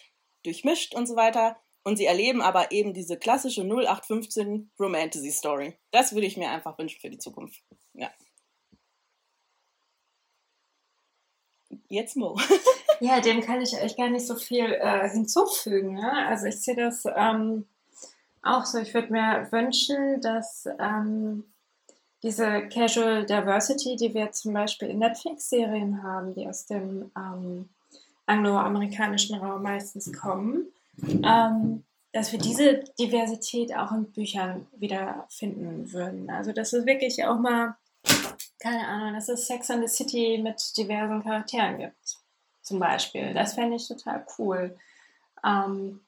durchmischt und so weiter. Und sie erleben aber eben diese klassische 0815 Romantasy Story. Das würde ich mir einfach wünschen für die Zukunft. Ja. Jetzt Mo. ja, dem kann ich euch gar nicht so viel äh, hinzufügen. Ne? Also ich sehe das ähm, auch so. Ich würde mir wünschen, dass ähm, diese Casual Diversity, die wir zum Beispiel in Netflix-Serien haben, die aus dem ähm, angloamerikanischen Raum meistens kommen, ähm, dass wir diese Diversität auch in Büchern wiederfinden würden. Also dass es wirklich auch mal, keine Ahnung, dass es Sex and the City mit diversen Charakteren gibt, zum Beispiel. Das fände ich total cool. Ähm,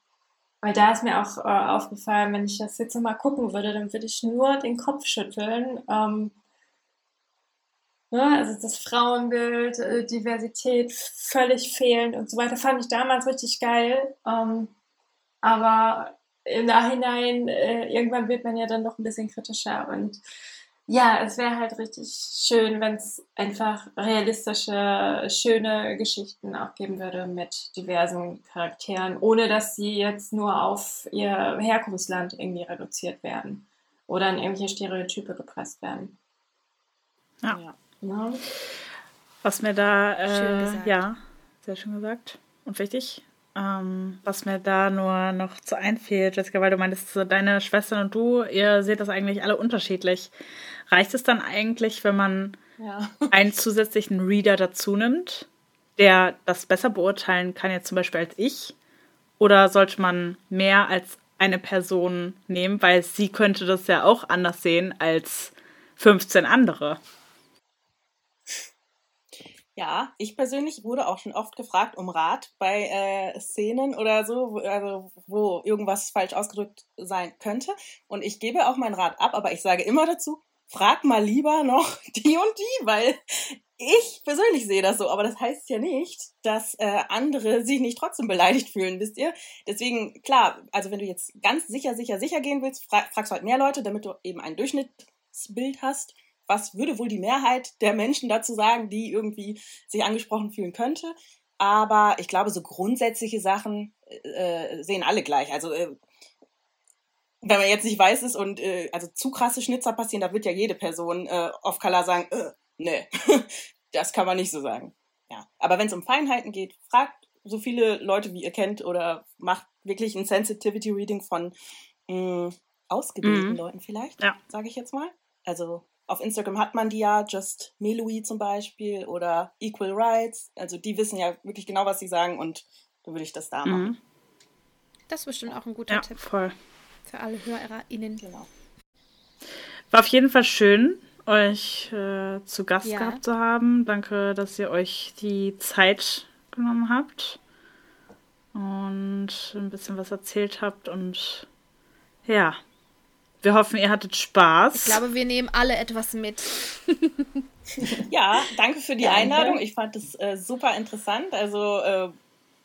weil da ist mir auch äh, aufgefallen, wenn ich das jetzt nochmal gucken würde, dann würde ich nur den Kopf schütteln. Ähm, ne, also das Frauenbild, äh, Diversität völlig fehlend und so weiter, fand ich damals richtig geil. Ähm, aber im Nachhinein, äh, irgendwann wird man ja dann noch ein bisschen kritischer. Und ja, es wäre halt richtig schön, wenn es einfach realistische, schöne Geschichten auch geben würde mit diversen Charakteren, ohne dass sie jetzt nur auf ihr Herkunftsland irgendwie reduziert werden oder in irgendwelche Stereotype gepresst werden. Ja. ja. ja. Was mir da, äh, ja, sehr schön gesagt und wichtig. Ähm, was mir da nur noch zu einfällt, Jessica, weil du meintest, so deine Schwestern und du, ihr seht das eigentlich alle unterschiedlich. Reicht es dann eigentlich, wenn man ja. einen zusätzlichen Reader dazu nimmt, der das besser beurteilen kann, jetzt zum Beispiel als ich? Oder sollte man mehr als eine Person nehmen, weil sie könnte das ja auch anders sehen als 15 andere? Ja, ich persönlich wurde auch schon oft gefragt um Rat bei äh, Szenen oder so, wo, also, wo irgendwas falsch ausgedrückt sein könnte. Und ich gebe auch meinen Rat ab, aber ich sage immer dazu, frag mal lieber noch die und die, weil ich persönlich sehe das so, aber das heißt ja nicht, dass äh, andere sich nicht trotzdem beleidigt fühlen, wisst ihr? Deswegen, klar, also wenn du jetzt ganz sicher, sicher, sicher gehen willst, fra fragst du halt mehr Leute, damit du eben ein Durchschnittsbild hast was würde wohl die Mehrheit der Menschen dazu sagen, die irgendwie sich angesprochen fühlen könnte. Aber ich glaube, so grundsätzliche Sachen äh, sehen alle gleich. Also äh, wenn man jetzt nicht weiß ist und äh, also zu krasse Schnitzer passieren, da wird ja jede Person äh, off Color sagen, äh, nee, das kann man nicht so sagen. Ja, aber wenn es um Feinheiten geht, fragt so viele Leute, wie ihr kennt, oder macht wirklich ein Sensitivity Reading von mh, mm, ausgebildeten mhm. Leuten vielleicht, ja. sage ich jetzt mal. Also auf Instagram hat man die ja, Just Melui zum Beispiel oder Equal Rights. Also die wissen ja wirklich genau, was sie sagen und da würde ich das da machen. Mhm. Das ist bestimmt auch ein guter ja, Tipp. Voll. Für alle HörerInnen. Genau. War auf jeden Fall schön, euch äh, zu Gast ja. gehabt zu haben. Danke, dass ihr euch die Zeit genommen habt und ein bisschen was erzählt habt und ja, wir hoffen, ihr hattet Spaß. Ich glaube, wir nehmen alle etwas mit. ja, danke für die. Einladung. Ich fand es äh, super interessant. Also äh,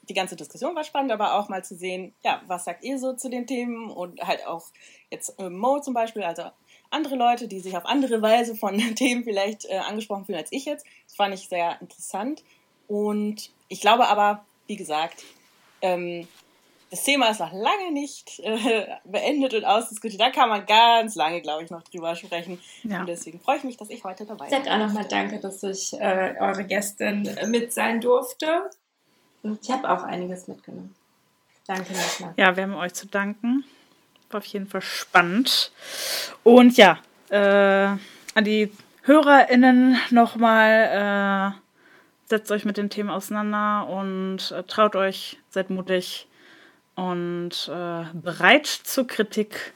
die ganze Diskussion war spannend, aber auch mal zu sehen, ja, was sagt ihr so zu den Themen und halt auch jetzt äh, Mo zum Beispiel, also andere Leute, die sich auf andere Weise von Themen vielleicht äh, angesprochen fühlen als ich jetzt. Das fand ich sehr interessant. Und ich glaube aber, wie gesagt, ähm, das Thema ist noch lange nicht äh, beendet und ausdiskutiert. Da kann man ganz lange, glaube ich, noch drüber sprechen. Ja. Und deswegen freue ich mich, dass ich heute dabei bin. Sag auch nochmal danke, dass ich äh, eure Gästin mit sein durfte. Und ich habe auch einiges mitgenommen. Danke nochmal. Ja, wir haben euch zu danken. War auf jeden Fall spannend. Und ja, äh, an die HörerInnen nochmal, äh, setzt euch mit den Themen auseinander und äh, traut euch, seid mutig und äh, bereit zur Kritik.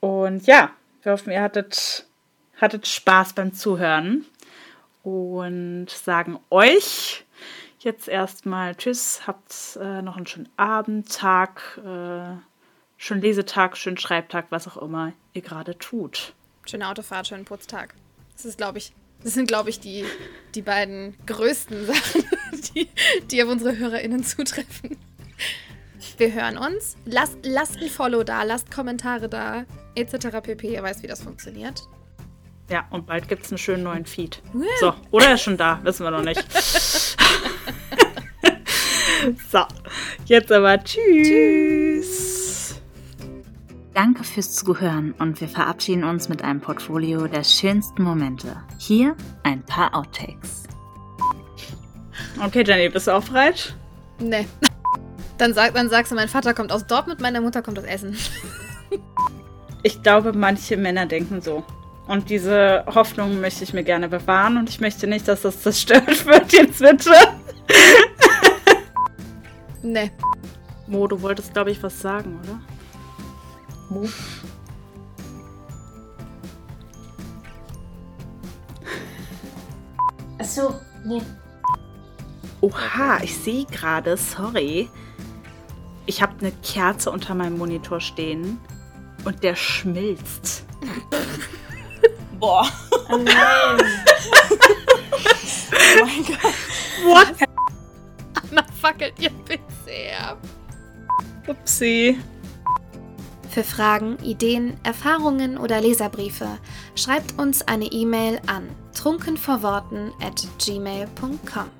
Und ja, wir hoffen, ihr hattet, hattet Spaß beim Zuhören und sagen euch jetzt erstmal Tschüss, habt äh, noch einen schönen Abend, Tag, äh, schönen Lesetag, schönen Schreibtag, was auch immer ihr gerade tut. Schöne Autofahrt, schönen Putztag. Das ist, glaube ich, das sind, glaube ich, die, die beiden größten Sachen, die, die auf unsere HörerInnen zutreffen. Wir hören uns. Lasst, lasst ein Follow da, lasst Kommentare da, etc. pp. Ihr weißt, wie das funktioniert. Ja, und bald gibt es einen schönen neuen Feed. So, oder er ist schon da, wissen wir noch nicht. so, jetzt aber tschüss. tschüss. Danke fürs Zuhören und wir verabschieden uns mit einem Portfolio der schönsten Momente. Hier ein paar Outtakes. Okay, Jenny, bist du auch bereit? Nee. Dann, sag, dann sagst du, mein Vater kommt aus Dortmund, meine Mutter kommt aus Essen. Ich glaube, manche Männer denken so. Und diese Hoffnung möchte ich mir gerne bewahren und ich möchte nicht, dass das zerstört wird jetzt bitte. Nee. Mo, du wolltest, glaube ich, was sagen, oder? Mo? Achso, nee. Oha, ich sehe gerade, sorry. Ich habe eine Kerze unter meinem Monitor stehen und der schmilzt. Boah. Oh nein. Oh mein Gott. What? Anna fackelt ihr PC ab. Upsi. Für Fragen, Ideen, Erfahrungen oder Leserbriefe schreibt uns eine E-Mail an trunkenvorworten at gmail.com.